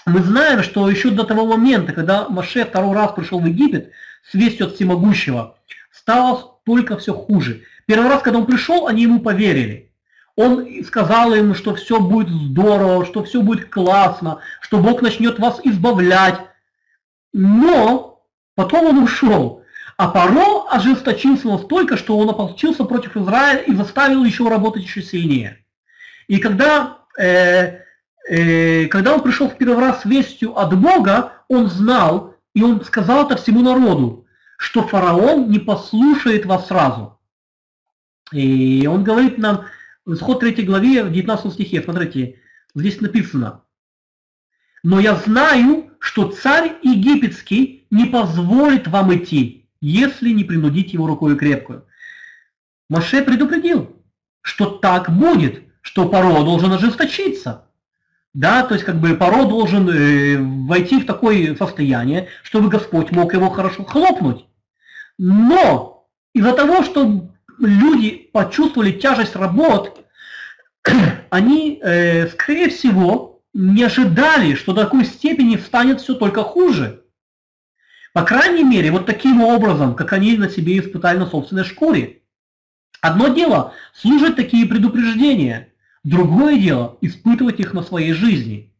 S1: Мы знаем, что еще до того момента, когда Маше второй раз пришел в Египет с вестью от всемогущего, стало только все хуже. Первый раз, когда он пришел, они ему поверили. Он сказал им, что все будет здорово, что все будет классно, что Бог начнет вас избавлять. Но потом он ушел. А Паро ожесточился настолько, что он ополчился против Израиля и заставил еще работать еще сильнее. И когда э, когда он пришел в первый раз с вестью от Бога, он знал, и он сказал это всему народу, что фараон не послушает вас сразу. И он говорит нам, в исход 3 главе, в 19 стихе, смотрите, здесь написано, «Но я знаю, что царь египетский не позволит вам идти, если не принудить его рукой крепкую». Маше предупредил, что так будет, что Паро должен ожесточиться. Да, то есть как бы Паро должен э, войти в такое состояние, чтобы Господь мог его хорошо хлопнуть. Но из-за того, что люди почувствовали тяжесть работ, они, э, скорее всего, не ожидали, что до такой степени станет все только хуже. По крайней мере, вот таким образом, как они на себе испытали на собственной шкуре. Одно дело, служат такие предупреждения – Другое дело – испытывать их на своей жизни.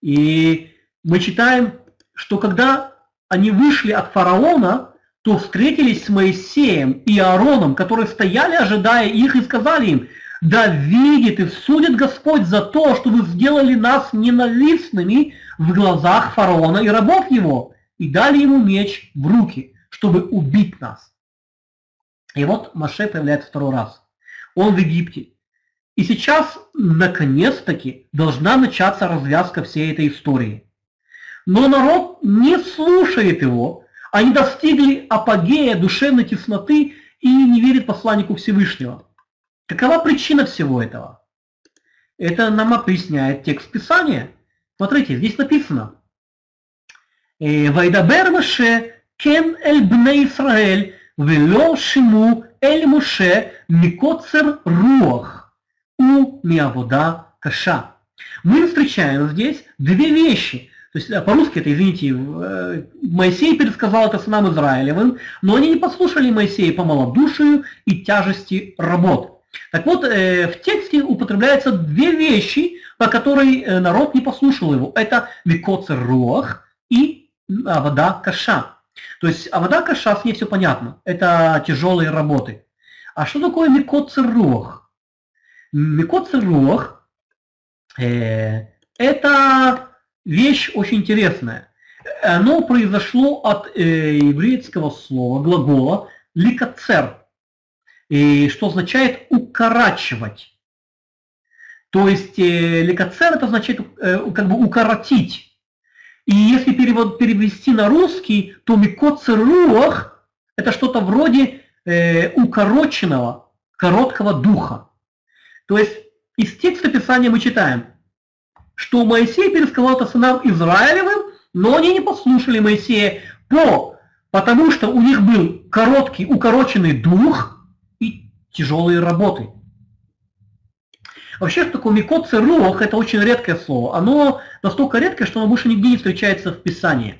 S1: И мы читаем, что когда они вышли от фараона, то встретились с Моисеем и Аароном, которые стояли, ожидая их, и сказали им, да видит и судит Господь за то, что вы сделали нас ненавистными в глазах фараона и рабов его, и дали ему меч в руки, чтобы убить нас. И вот Маше появляется второй раз. Он в Египте. И сейчас, наконец-таки, должна начаться развязка всей этой истории. Но народ не слушает его, они достигли апогея душевной тесноты и не верят посланнику Всевышнего. Какова причина всего этого? Это нам объясняет текст Писания. Смотрите, здесь написано. «Э, Вайдабер Маше кен эль бне Исраэль, вело шиму эль Муше микоцер руах у миавода каша. Мы встречаем здесь две вещи. То есть э, по-русски это, извините, э, Моисей пересказал это сынам Израилевым, но они не послушали Моисея по малодушию и тяжести работ. Так вот, э, в тексте употребляются две вещи, по которой народ не послушал его. Это Викоцер Руах и Авода Каша. То есть Авода Каша, с ней все понятно. Это тяжелые работы. А что такое Микоцер Руах? Микоцер Руах э, это вещь очень интересная. Оно произошло от э, еврейского слова, глагола ликацер, и, что означает укорачивать. То есть э, ликацер это означает э, как бы укоротить. И если перевод, перевести на русский, то микоцеруах это что-то вроде э, укороченного, короткого духа. То есть из текста Писания мы читаем, что Моисей пересказал это сынам Израилевым, но они не послушали Моисея по, потому что у них был короткий, укороченный дух и тяжелые работы. Вообще, что такое микот церух, это очень редкое слово. Оно настолько редкое, что оно больше нигде не встречается в Писании.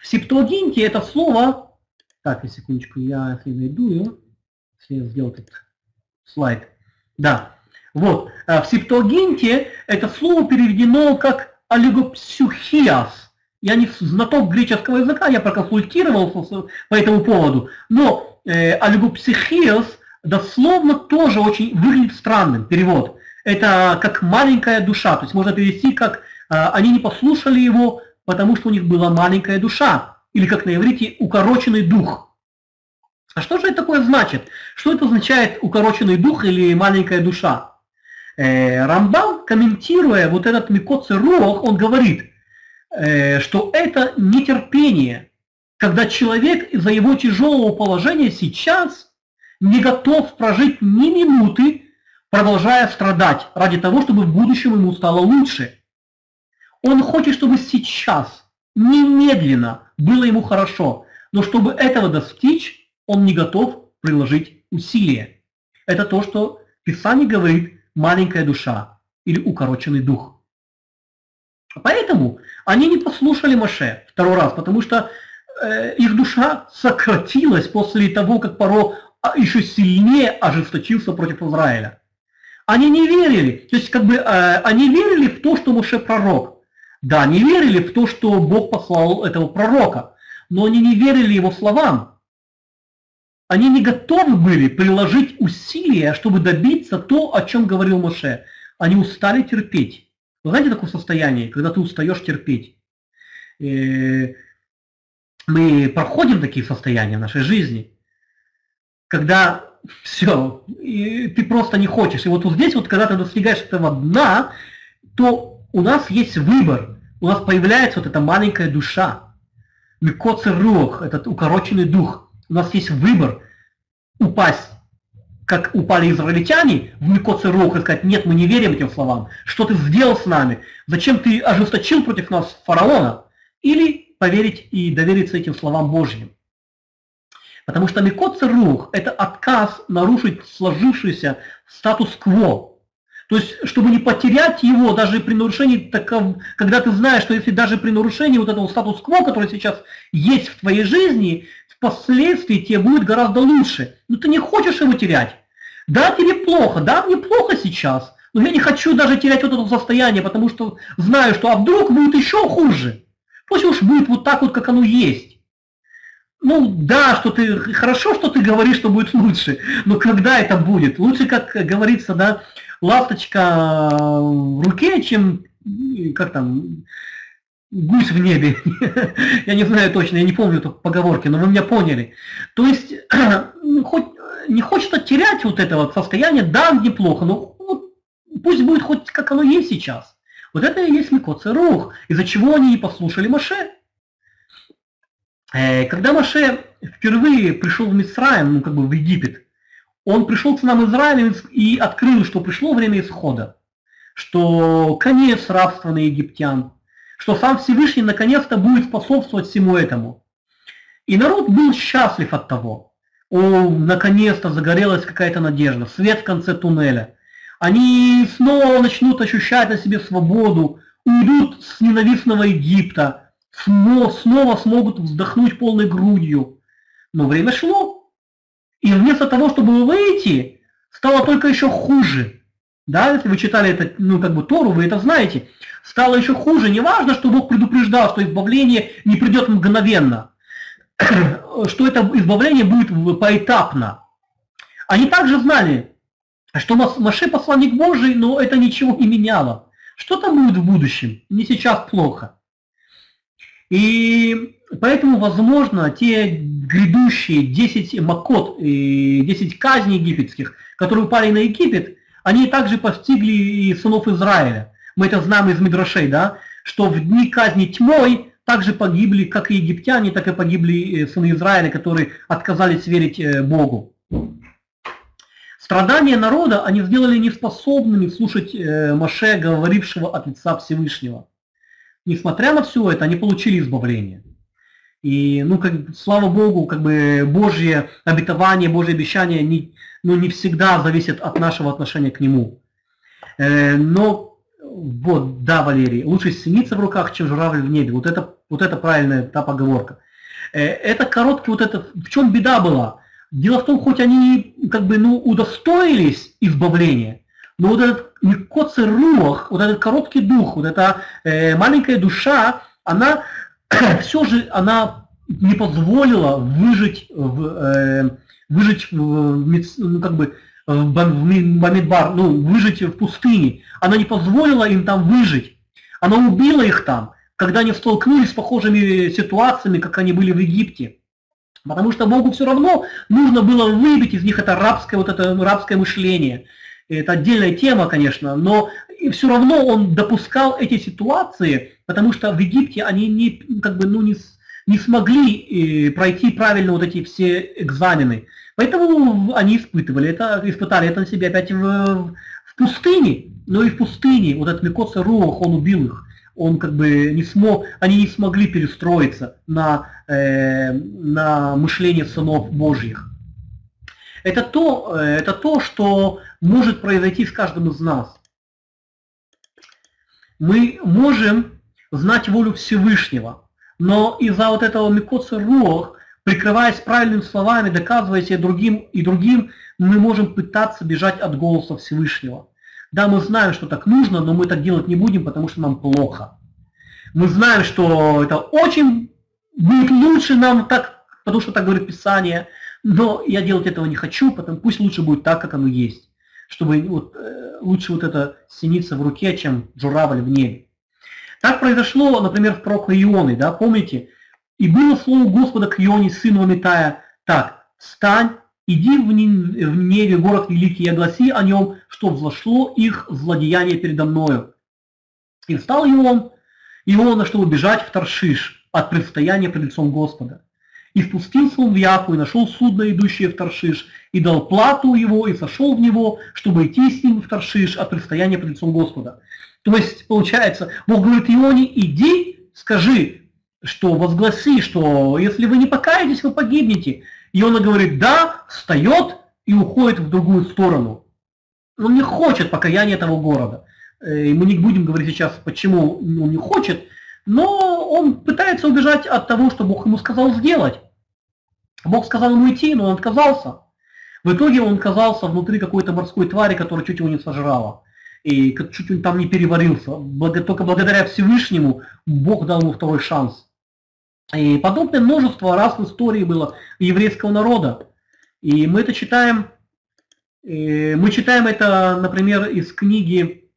S1: В Септуагинте это слово, так, секундочку, я если найду если я сделал этот слайд, да, вот. А в Септуагинте это слово переведено как олигопсюхиас. Я не знаток греческого языка, я проконсультировался по этому поводу. Но э, олигопсихиас дословно тоже очень выглядит странным, перевод. Это как маленькая душа, то есть можно перевести как э, они не послушали его, потому что у них была маленькая душа. Или как на иврите укороченный дух. А что же это такое значит? Что это означает укороченный дух или маленькая душа? Э, Рамбам, комментируя вот этот Микоци Руах, он говорит, э, что это нетерпение, когда человек из-за его тяжелого положения сейчас не готов прожить ни минуты, продолжая страдать ради того, чтобы в будущем ему стало лучше. Он хочет, чтобы сейчас, немедленно, было ему хорошо, но чтобы этого достичь, он не готов приложить усилия. Это то, что Писание говорит маленькая душа или укороченный дух. Поэтому они не послушали Маше второй раз, потому что э, их душа сократилась после того, как Паро а, еще сильнее ожесточился против Израиля. Они не верили, то есть как бы э, они верили в то, что Моше пророк. Да, они верили в то, что Бог послал этого пророка, но они не верили его словам. Они не готовы были приложить усилия, чтобы добиться то, о чем говорил Моше. Они устали терпеть. Вы знаете такое состояние, когда ты устаешь терпеть? Э, мы проходим такие состояния в нашей жизни, когда все, и ты просто не хочешь. И вот, вот здесь, вот, когда ты достигаешь этого дна, то у нас есть выбор. У нас появляется вот эта маленькая душа. Микоцер рух, этот укороченный дух – у нас есть выбор упасть, как упали израильтяне, в Микоцерух и сказать, нет, мы не верим этим словам. Что ты сделал с нами? Зачем ты ожесточил против нас фараона? Или поверить и довериться этим словам Божьим. Потому что Микоцерух – это отказ нарушить сложившийся статус-кво, то есть, чтобы не потерять его даже при нарушении, таков, когда ты знаешь, что если даже при нарушении вот этого статус-кво, который сейчас есть в твоей жизни, впоследствии тебе будет гораздо лучше. Но ты не хочешь его терять. Да, тебе плохо, да, мне плохо сейчас, но я не хочу даже терять вот это состояние, потому что знаю, что а вдруг будет еще хуже. Пусть уж будет вот так вот, как оно есть. Ну да, что ты хорошо, что ты говоришь, что будет лучше, но когда это будет? Лучше, как говорится, да, ласточка в руке, чем как там гусь в небе. я не знаю точно, я не помню эту поговорки, но вы меня поняли. То есть ну, хоть не хочется терять вот это вот состояние, да, неплохо, но вот, пусть будет хоть как оно есть сейчас. Вот это и есть Микоци Рух, из-за чего они не послушали Маше. Э, когда Маше впервые пришел в Мисраем, ну как бы в Египет, он пришел к нам Израилем и открыл, что пришло время исхода, что конец рабства на египтян, что сам Всевышний наконец-то будет способствовать всему этому. И народ был счастлив от того. О, наконец-то загорелась какая-то надежда, свет в конце туннеля. они снова начнут ощущать на себе свободу, уйдут с ненавистного Египта, снова, смогут вздохнуть полной грудью. Но время шло, и вместо того, чтобы выйти, стало только еще хуже. Да, если вы читали это, ну, как бы Тору, вы это знаете. Стало еще хуже. Не важно, что Бог предупреждал, что избавление не придет мгновенно, что это избавление будет поэтапно. Они также знали, что Маше посланник Божий, но это ничего не меняло. Что там будет в будущем? Не сейчас плохо. И поэтому, возможно, те грядущие 10 макот, 10 казней египетских, которые упали на Египет, они также постигли и сынов Израиля. Мы это знаем из Мидрашей, да, что в дни казни тьмой также погибли как и египтяне, так и погибли э, сыны Израиля, которые отказались верить э, Богу. Страдания народа они сделали неспособными слушать э, Маше, говорившего от лица Всевышнего. Несмотря на все это, они получили избавление. И, ну, как, слава Богу, как бы Божье обетование, Божье обещание не, ну, не всегда зависит от нашего отношения к Нему. Но, вот, да, Валерий, лучше синица в руках, чем журавль в небе. Вот это, вот это правильная та поговорка. Э, это короткий, вот это, в чем беда была? Дело в том, хоть они, как бы, ну, удостоились избавления, но вот этот Микоцер Руах, вот этот короткий дух, вот эта э, маленькая душа, она все же она не позволила выжить в, э, выжить в, ну, как бы в Бамидбар, ну, выжить в пустыне. Она не позволила им там выжить. Она убила их там, когда они столкнулись с похожими ситуациями, как они были в Египте. Потому что Богу все равно нужно было выбить из них это рабское, вот это рабское мышление. Это отдельная тема, конечно, но все равно он допускал эти ситуации, потому что в Египте они не, как бы, ну, не, не смогли э, пройти правильно вот эти все экзамены. Поэтому они испытывали это, испытали это на себе опять в, в пустыне. Но и в пустыне вот этот Микоса Руах, он убил их. Он как бы не смог, они не смогли перестроиться на, э, на мышление сынов Божьих. Это то, э, это то, что может произойти с каждым из нас. Мы можем знать волю Всевышнего. Но из-за вот этого микоца рух, прикрываясь правильными словами, доказывая себе другим и другим, мы можем пытаться бежать от голоса Всевышнего. Да, мы знаем, что так нужно, но мы так делать не будем, потому что нам плохо. Мы знаем, что это очень будет лучше нам так, потому что так говорит Писание, но я делать этого не хочу, потому пусть лучше будет так, как оно есть. Чтобы вот, э, лучше вот это синица в руке, чем журавль в небе. Так произошло, например, в пророка Ионы, да, помните? «И было слово Господа к Ионе, сыну Амитая, так, встань, иди в Неве, город великий, и огласи о нем, что взошло их злодеяние передо мною. И встал Ион, Иона, чтобы бежать в Таршиш от предстояния пред лицом Господа. И спустился он в Яху, и нашел судно, идущее в Таршиш, и дал плату его, и сошел в него, чтобы идти с ним в Таршиш от предстояния пред лицом Господа. То есть, получается, Бог говорит Ионе, иди, скажи, что возгласи, что если вы не покаетесь, вы погибнете. И он говорит, да, встает и уходит в другую сторону. Он не хочет покаяния этого города. Э, и мы не будем говорить сейчас, почему он не хочет, но он пытается убежать от того, что Бог ему сказал сделать. Бог сказал ему идти, но он отказался. В итоге он оказался внутри какой-то морской твари, которая чуть его не сожрала и чуть он там не переварился. Только благодаря Всевышнему Бог дал ему второй шанс. И подобное множество раз в истории было еврейского народа. И мы это читаем, мы читаем это, например, из книги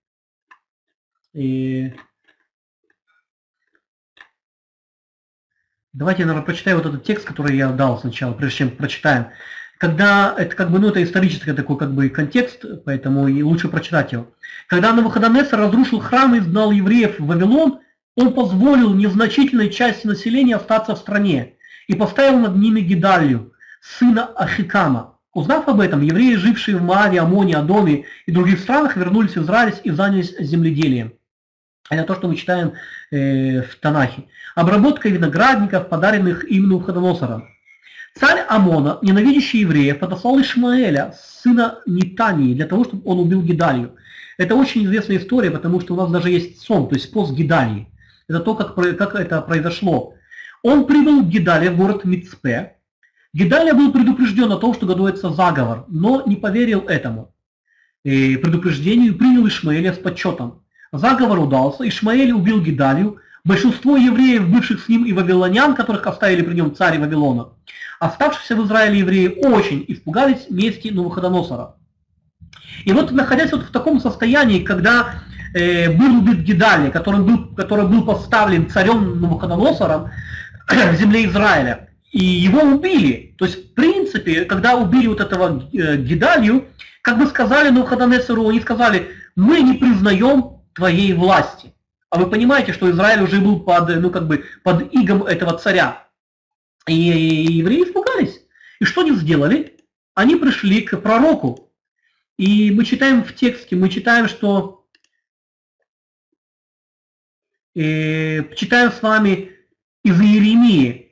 S1: Давайте, наверное, прочитаю вот этот текст, который я дал сначала, прежде чем прочитаем когда это как бы, ну это исторический такой как бы контекст, поэтому и лучше прочитать его. Когда Навуходоносор разрушил храм и изгнал евреев в Вавилон, он позволил незначительной части населения остаться в стране и поставил над ними Гидалью, сына Ахикама. Узнав об этом, евреи, жившие в Моаве, Амоне, Адоме и других странах, вернулись в Израиль и занялись земледелием. Это то, что мы читаем э, в Танахе. Обработка виноградников, подаренных им Навуходоносором. Царь Амона, ненавидящий евреев, подослал Ишмаэля, сына Нитании, для того, чтобы он убил Гидалию. Это очень известная история, потому что у нас даже есть сон, то есть пост Гидалии. Это то, как, как это произошло. Он прибыл в Гидалия, в город Мицпе. Гидалия был предупрежден о том, что готовится заговор, но не поверил этому и предупреждению принял Ишмаэля с почетом. Заговор удался, Ишмаэль убил Гидалию, большинство евреев, бывших с ним и вавилонян, которых оставили при нем царь Вавилона, оставшиеся в Израиле евреи очень испугались мести Новоходоносора. И вот находясь вот в таком состоянии, когда э, был убит Гидалия, который был, который был поставлен царем Новоходоносором в земле Израиля, и его убили. То есть, в принципе, когда убили вот этого э, Гидалию, как бы сказали Навуходоносору, они сказали, мы не признаем твоей власти. А вы понимаете, что Израиль уже был под, ну, как бы, под игом этого царя. И евреи испугались. И что они сделали? Они пришли к пророку. И мы читаем в тексте, мы читаем, что э, читаем с вами из Иеремии,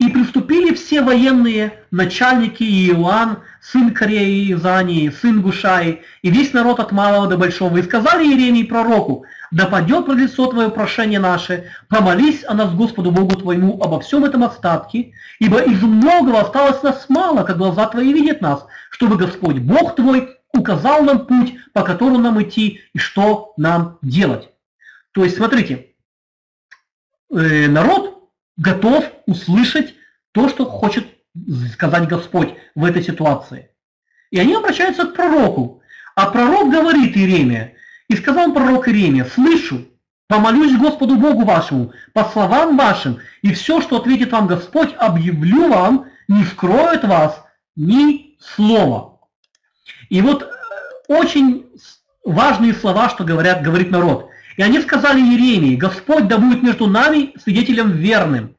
S1: и приступили все военные начальники Иоанн, сын Кореи Изании, сын Гушаи, и весь народ от малого до большого, и сказали Иеремии пророку, да падет пред лицо Твое прошение наше, помолись о нас Господу Богу Твоему обо всем этом остатке, ибо из многого осталось нас мало, как глаза Твои видят нас, чтобы Господь Бог Твой указал нам путь, по которому нам идти и что нам делать. То есть, смотрите, э, народ готов услышать то, что хочет сказать Господь в этой ситуации. И они обращаются к пророку. А пророк говорит Иеремия, и сказал пророк Иеремия, слышу, помолюсь Господу Богу вашему, по словам вашим, и все, что ответит вам Господь, объявлю вам, не скроет вас ни слова. И вот э, очень важные слова, что говорят, говорит народ. И они сказали Еремии, Господь да будет между нами свидетелем верным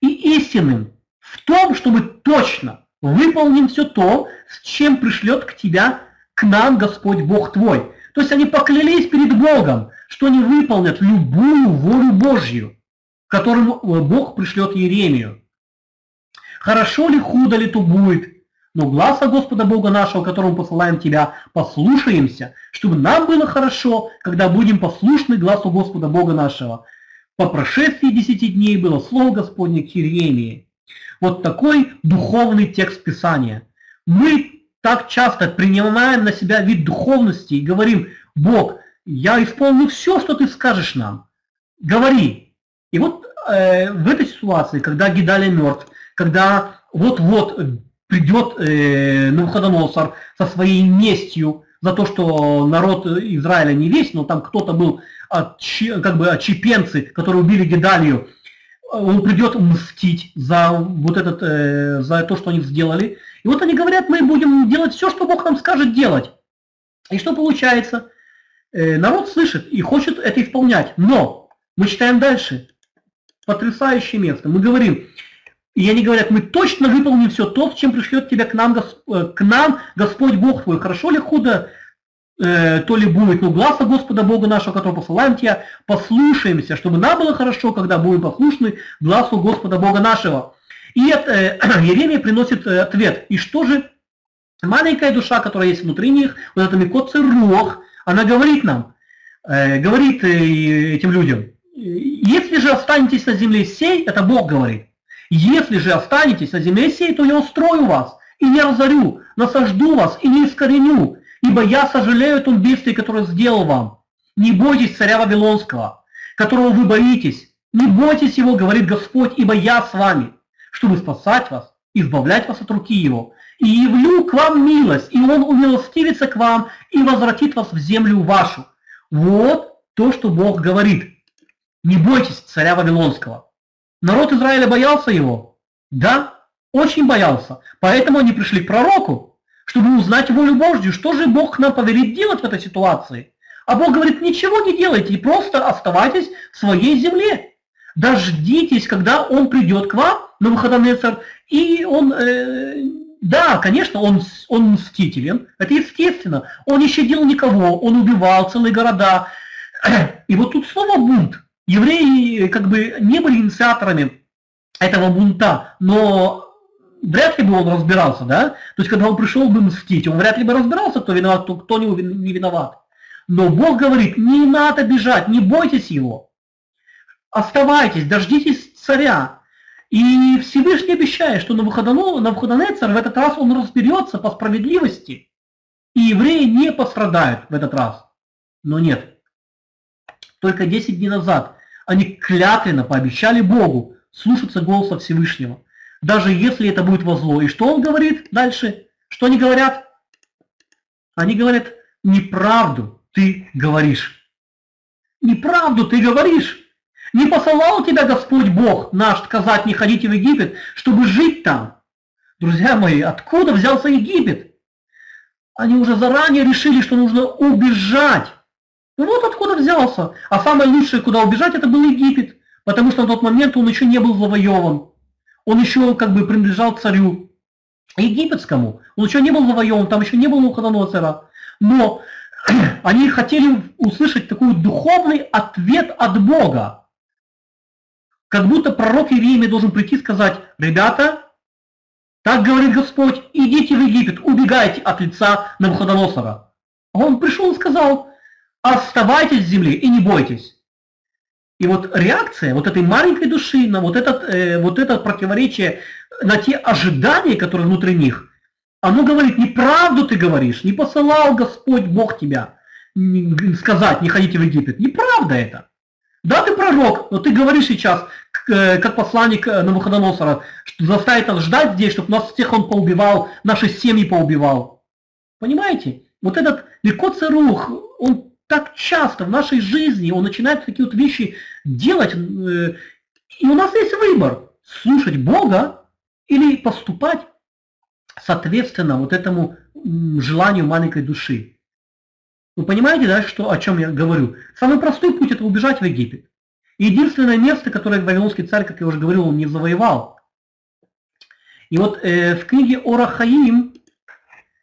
S1: и истинным в том, чтобы точно выполним все то, с чем пришлет к тебя, к нам Господь Бог твой. То есть они поклялись перед Богом, что они выполнят любую волю Божью, которую Бог пришлет Еремию. Хорошо ли, худо ли то будет, но глаза Господа Бога нашего, которому посылаем Тебя, послушаемся, чтобы нам было хорошо, когда будем послушны глазу Господа Бога нашего. По прошествии десяти дней было слово Господне к Иеремии. Вот такой духовный текст Писания. Мы так часто принимаем на себя вид духовности и говорим, Бог, я исполню все, что ты скажешь нам. Говори. И вот э, в этой ситуации, когда Гидалия мертв, когда вот-вот придет э, Навуходоносор со своей местью за то, что народ Израиля не весь, но там кто-то был, от, как бы отчепенцы, которые убили Гедалию, он придет мстить за вот этот, э, за то, что они сделали. И вот они говорят, мы будем делать все, что Бог нам скажет делать. И что получается? Э, народ слышит и хочет это исполнять. Но мы читаем дальше. Потрясающее место. Мы говорим, и они говорят, мы точно выполним все то, чем пришлет тебя к нам, э, к нам Господь Бог твой. Хорошо ли худо, э, то ли будет, но глаза Господа Бога нашего, которого посылаем тебя, послушаемся, чтобы нам было хорошо, когда будем послушны глазу Господа Бога нашего. И это, э, Еремия приносит э, ответ. И что же маленькая душа, которая есть внутри них, вот эта микоци рух, она говорит нам, э, говорит э, этим людям, если же останетесь на земле сей, это Бог говорит, если же останетесь на земле сей, то я устрою вас, и не разорю, насажду вас, и не искореню, ибо я сожалею о том бедствии, которое сделал вам. Не бойтесь царя Вавилонского, которого вы боитесь, не бойтесь его, говорит Господь, ибо я с вами, чтобы спасать вас, избавлять вас от руки его. И явлю к вам милость, и он умилостивится к вам и возвратит вас в землю вашу. Вот то, что Бог говорит. Не бойтесь царя Вавилонского. Народ Израиля боялся его? Да, очень боялся. Поэтому они пришли к пророку, чтобы узнать волю Божью, что же Бог нам повелит делать в этой ситуации. А Бог говорит, ничего не делайте, просто оставайтесь в своей земле. Дождитесь, когда Он придет к вам, на Навуходоносор, и Он, э, да, конечно, он, он мстителен, это естественно. Он не щадил никого, он убивал целые города. И вот тут снова бунт. Евреи как бы не были инициаторами этого бунта, но вряд ли бы он разбирался, да? То есть, когда он пришел бы мстить, он вряд ли бы разбирался, кто виноват, кто, кто не виноват. Но Бог говорит, не надо бежать, не бойтесь его. Оставайтесь, дождитесь царя. И Всевышний обещает, что на Навуходонецар в этот раз он разберется по справедливости, и евреи не пострадают в этот раз. Но нет. Только 10 дней назад они клятвенно пообещали Богу слушаться голоса Всевышнего, даже если это будет во зло. И что он говорит дальше? Что они говорят? Они говорят, неправду ты говоришь. Неправду ты говоришь. Не посылал тебя Господь Бог наш сказать, не ходите в Египет, чтобы жить там. Друзья мои, откуда взялся Египет? Они уже заранее решили, что нужно убежать. Ну вот откуда взялся. А самое лучшее, куда убежать, это был Египет. Потому что на тот момент он еще не был завоеван. Он еще как бы принадлежал царю египетскому. Он еще не был завоеван, там еще не было Навуходоносора. Но они хотели услышать такой духовный ответ от Бога. Как будто пророк Иеремия должен прийти и сказать, ребята, так говорит Господь, идите в Египет, убегайте от лица Навуходоносора. А он пришел и сказал, оставайтесь в земле и не бойтесь. И вот реакция вот этой маленькой души на вот, этот, э, вот это противоречие, на те ожидания, которые внутри них, оно говорит, неправду ты говоришь, не посылал Господь Бог тебя сказать, не ходите в Египет. Неправда это. Да, ты пророк, но ты говоришь сейчас, э, как посланник э, Навуходоносора, что заставит нас ждать здесь, чтобы нас всех он поубивал, наши семьи поубивал. Понимаете? Вот этот легко рух, так часто в нашей жизни, он начинает такие вот вещи делать, э, и у нас есть выбор, слушать Бога или поступать соответственно вот этому желанию маленькой души. Вы понимаете, да, что, о чем я говорю? Самый простой путь – это убежать в Египет. единственное место, которое Вавилонский царь, как я уже говорил, он не завоевал. И вот э, в книге Орахаим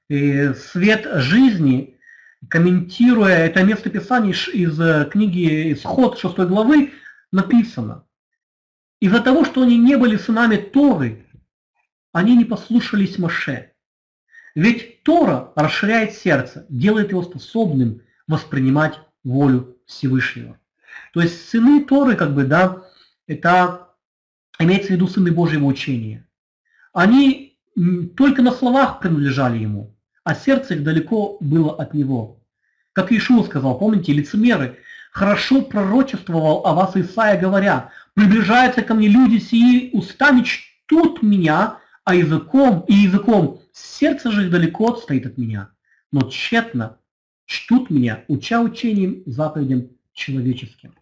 S1: э, «Свет жизни», комментируя это место писания из э, книги «Исход» 6 главы, написано, «Из-за того, что они не были сынами Торы, они не послушались Моше, ведь Тора расширяет сердце, делает его способным воспринимать волю Всевышнего. То есть сыны Торы, как бы, да, это имеется в виду сыны Божьего учения. Они только на словах принадлежали ему, а сердце их далеко было от него. Как Иешуа сказал, помните, лицемеры, хорошо пророчествовал о вас Исаия, говоря, приближаются ко мне люди сии, устами чтут меня, а языком и языком сердце же их далеко отстоит от меня, но тщетно чтут меня, уча учением заповедям человеческим.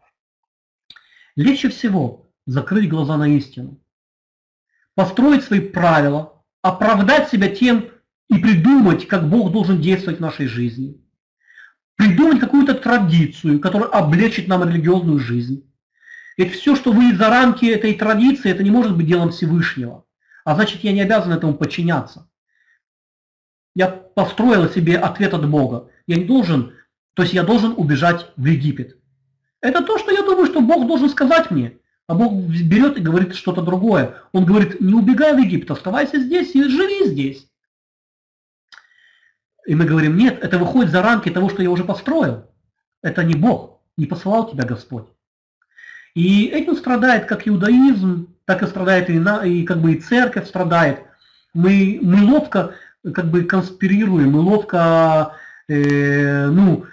S1: Легче всего закрыть глаза на истину, построить свои правила, оправдать себя тем и придумать, как Бог должен действовать в нашей жизни, придумать какую-то традицию, которая облегчит нам религиозную жизнь. Ведь все, что выйдет за рамки этой традиции, это не может быть делом Всевышнего. А значит, я не обязан этому подчиняться я построил себе ответ от Бога. Я не должен, то есть я должен убежать в Египет. Это то, что я думаю, что Бог должен сказать мне. А Бог берет и говорит что-то другое. Он говорит, не убегай в Египет, оставайся здесь и живи здесь. И мы говорим, нет, это выходит за рамки того, что я уже построил. Это не Бог, не посылал тебя Господь. И этим страдает как иудаизм, так и страдает и, на, и как бы и церковь страдает. Мы, мы ловко как бы конспирируем, мы ловко, э, ну,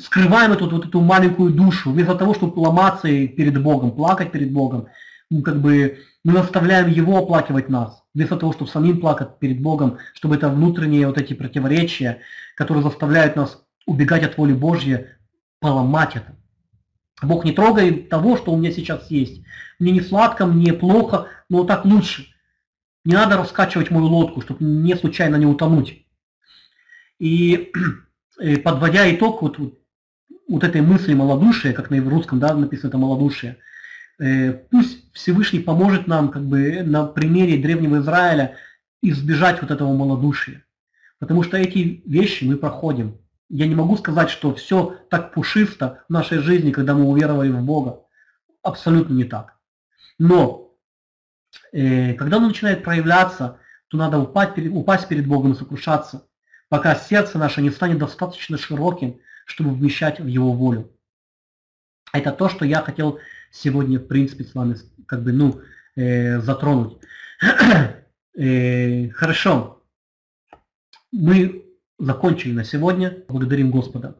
S1: скрываем эту вот эту маленькую душу, вместо того, чтобы ломаться перед Богом, плакать перед Богом, ну, как бы мы заставляем Его оплакивать нас, вместо того, чтобы самим плакать перед Богом, чтобы это внутренние вот эти противоречия, которые заставляют нас убегать от воли Божьей, поломать это. Бог не трогает того, что у меня сейчас есть. Мне не сладко, мне плохо, но так лучше. Не надо раскачивать мою лодку, чтобы не случайно не утонуть. И, и подводя итог вот, вот этой мысли малодушия, как на русском да, написано это малодушие, э, пусть Всевышний поможет нам как бы на примере древнего Израиля избежать вот этого малодушия. Потому что эти вещи мы проходим. Я не могу сказать, что все так пушисто в нашей жизни, когда мы уверовали в Бога. Абсолютно не так. Но э, когда оно начинает проявляться, то надо упасть перед, упасть перед Богом и сокрушаться, пока сердце наше не станет достаточно широким, чтобы вмещать в Его волю. Это то, что я хотел сегодня, в принципе, с вами как бы, ну, э, затронуть. э, хорошо. Мы закончили на сегодня. Благодарим Господа.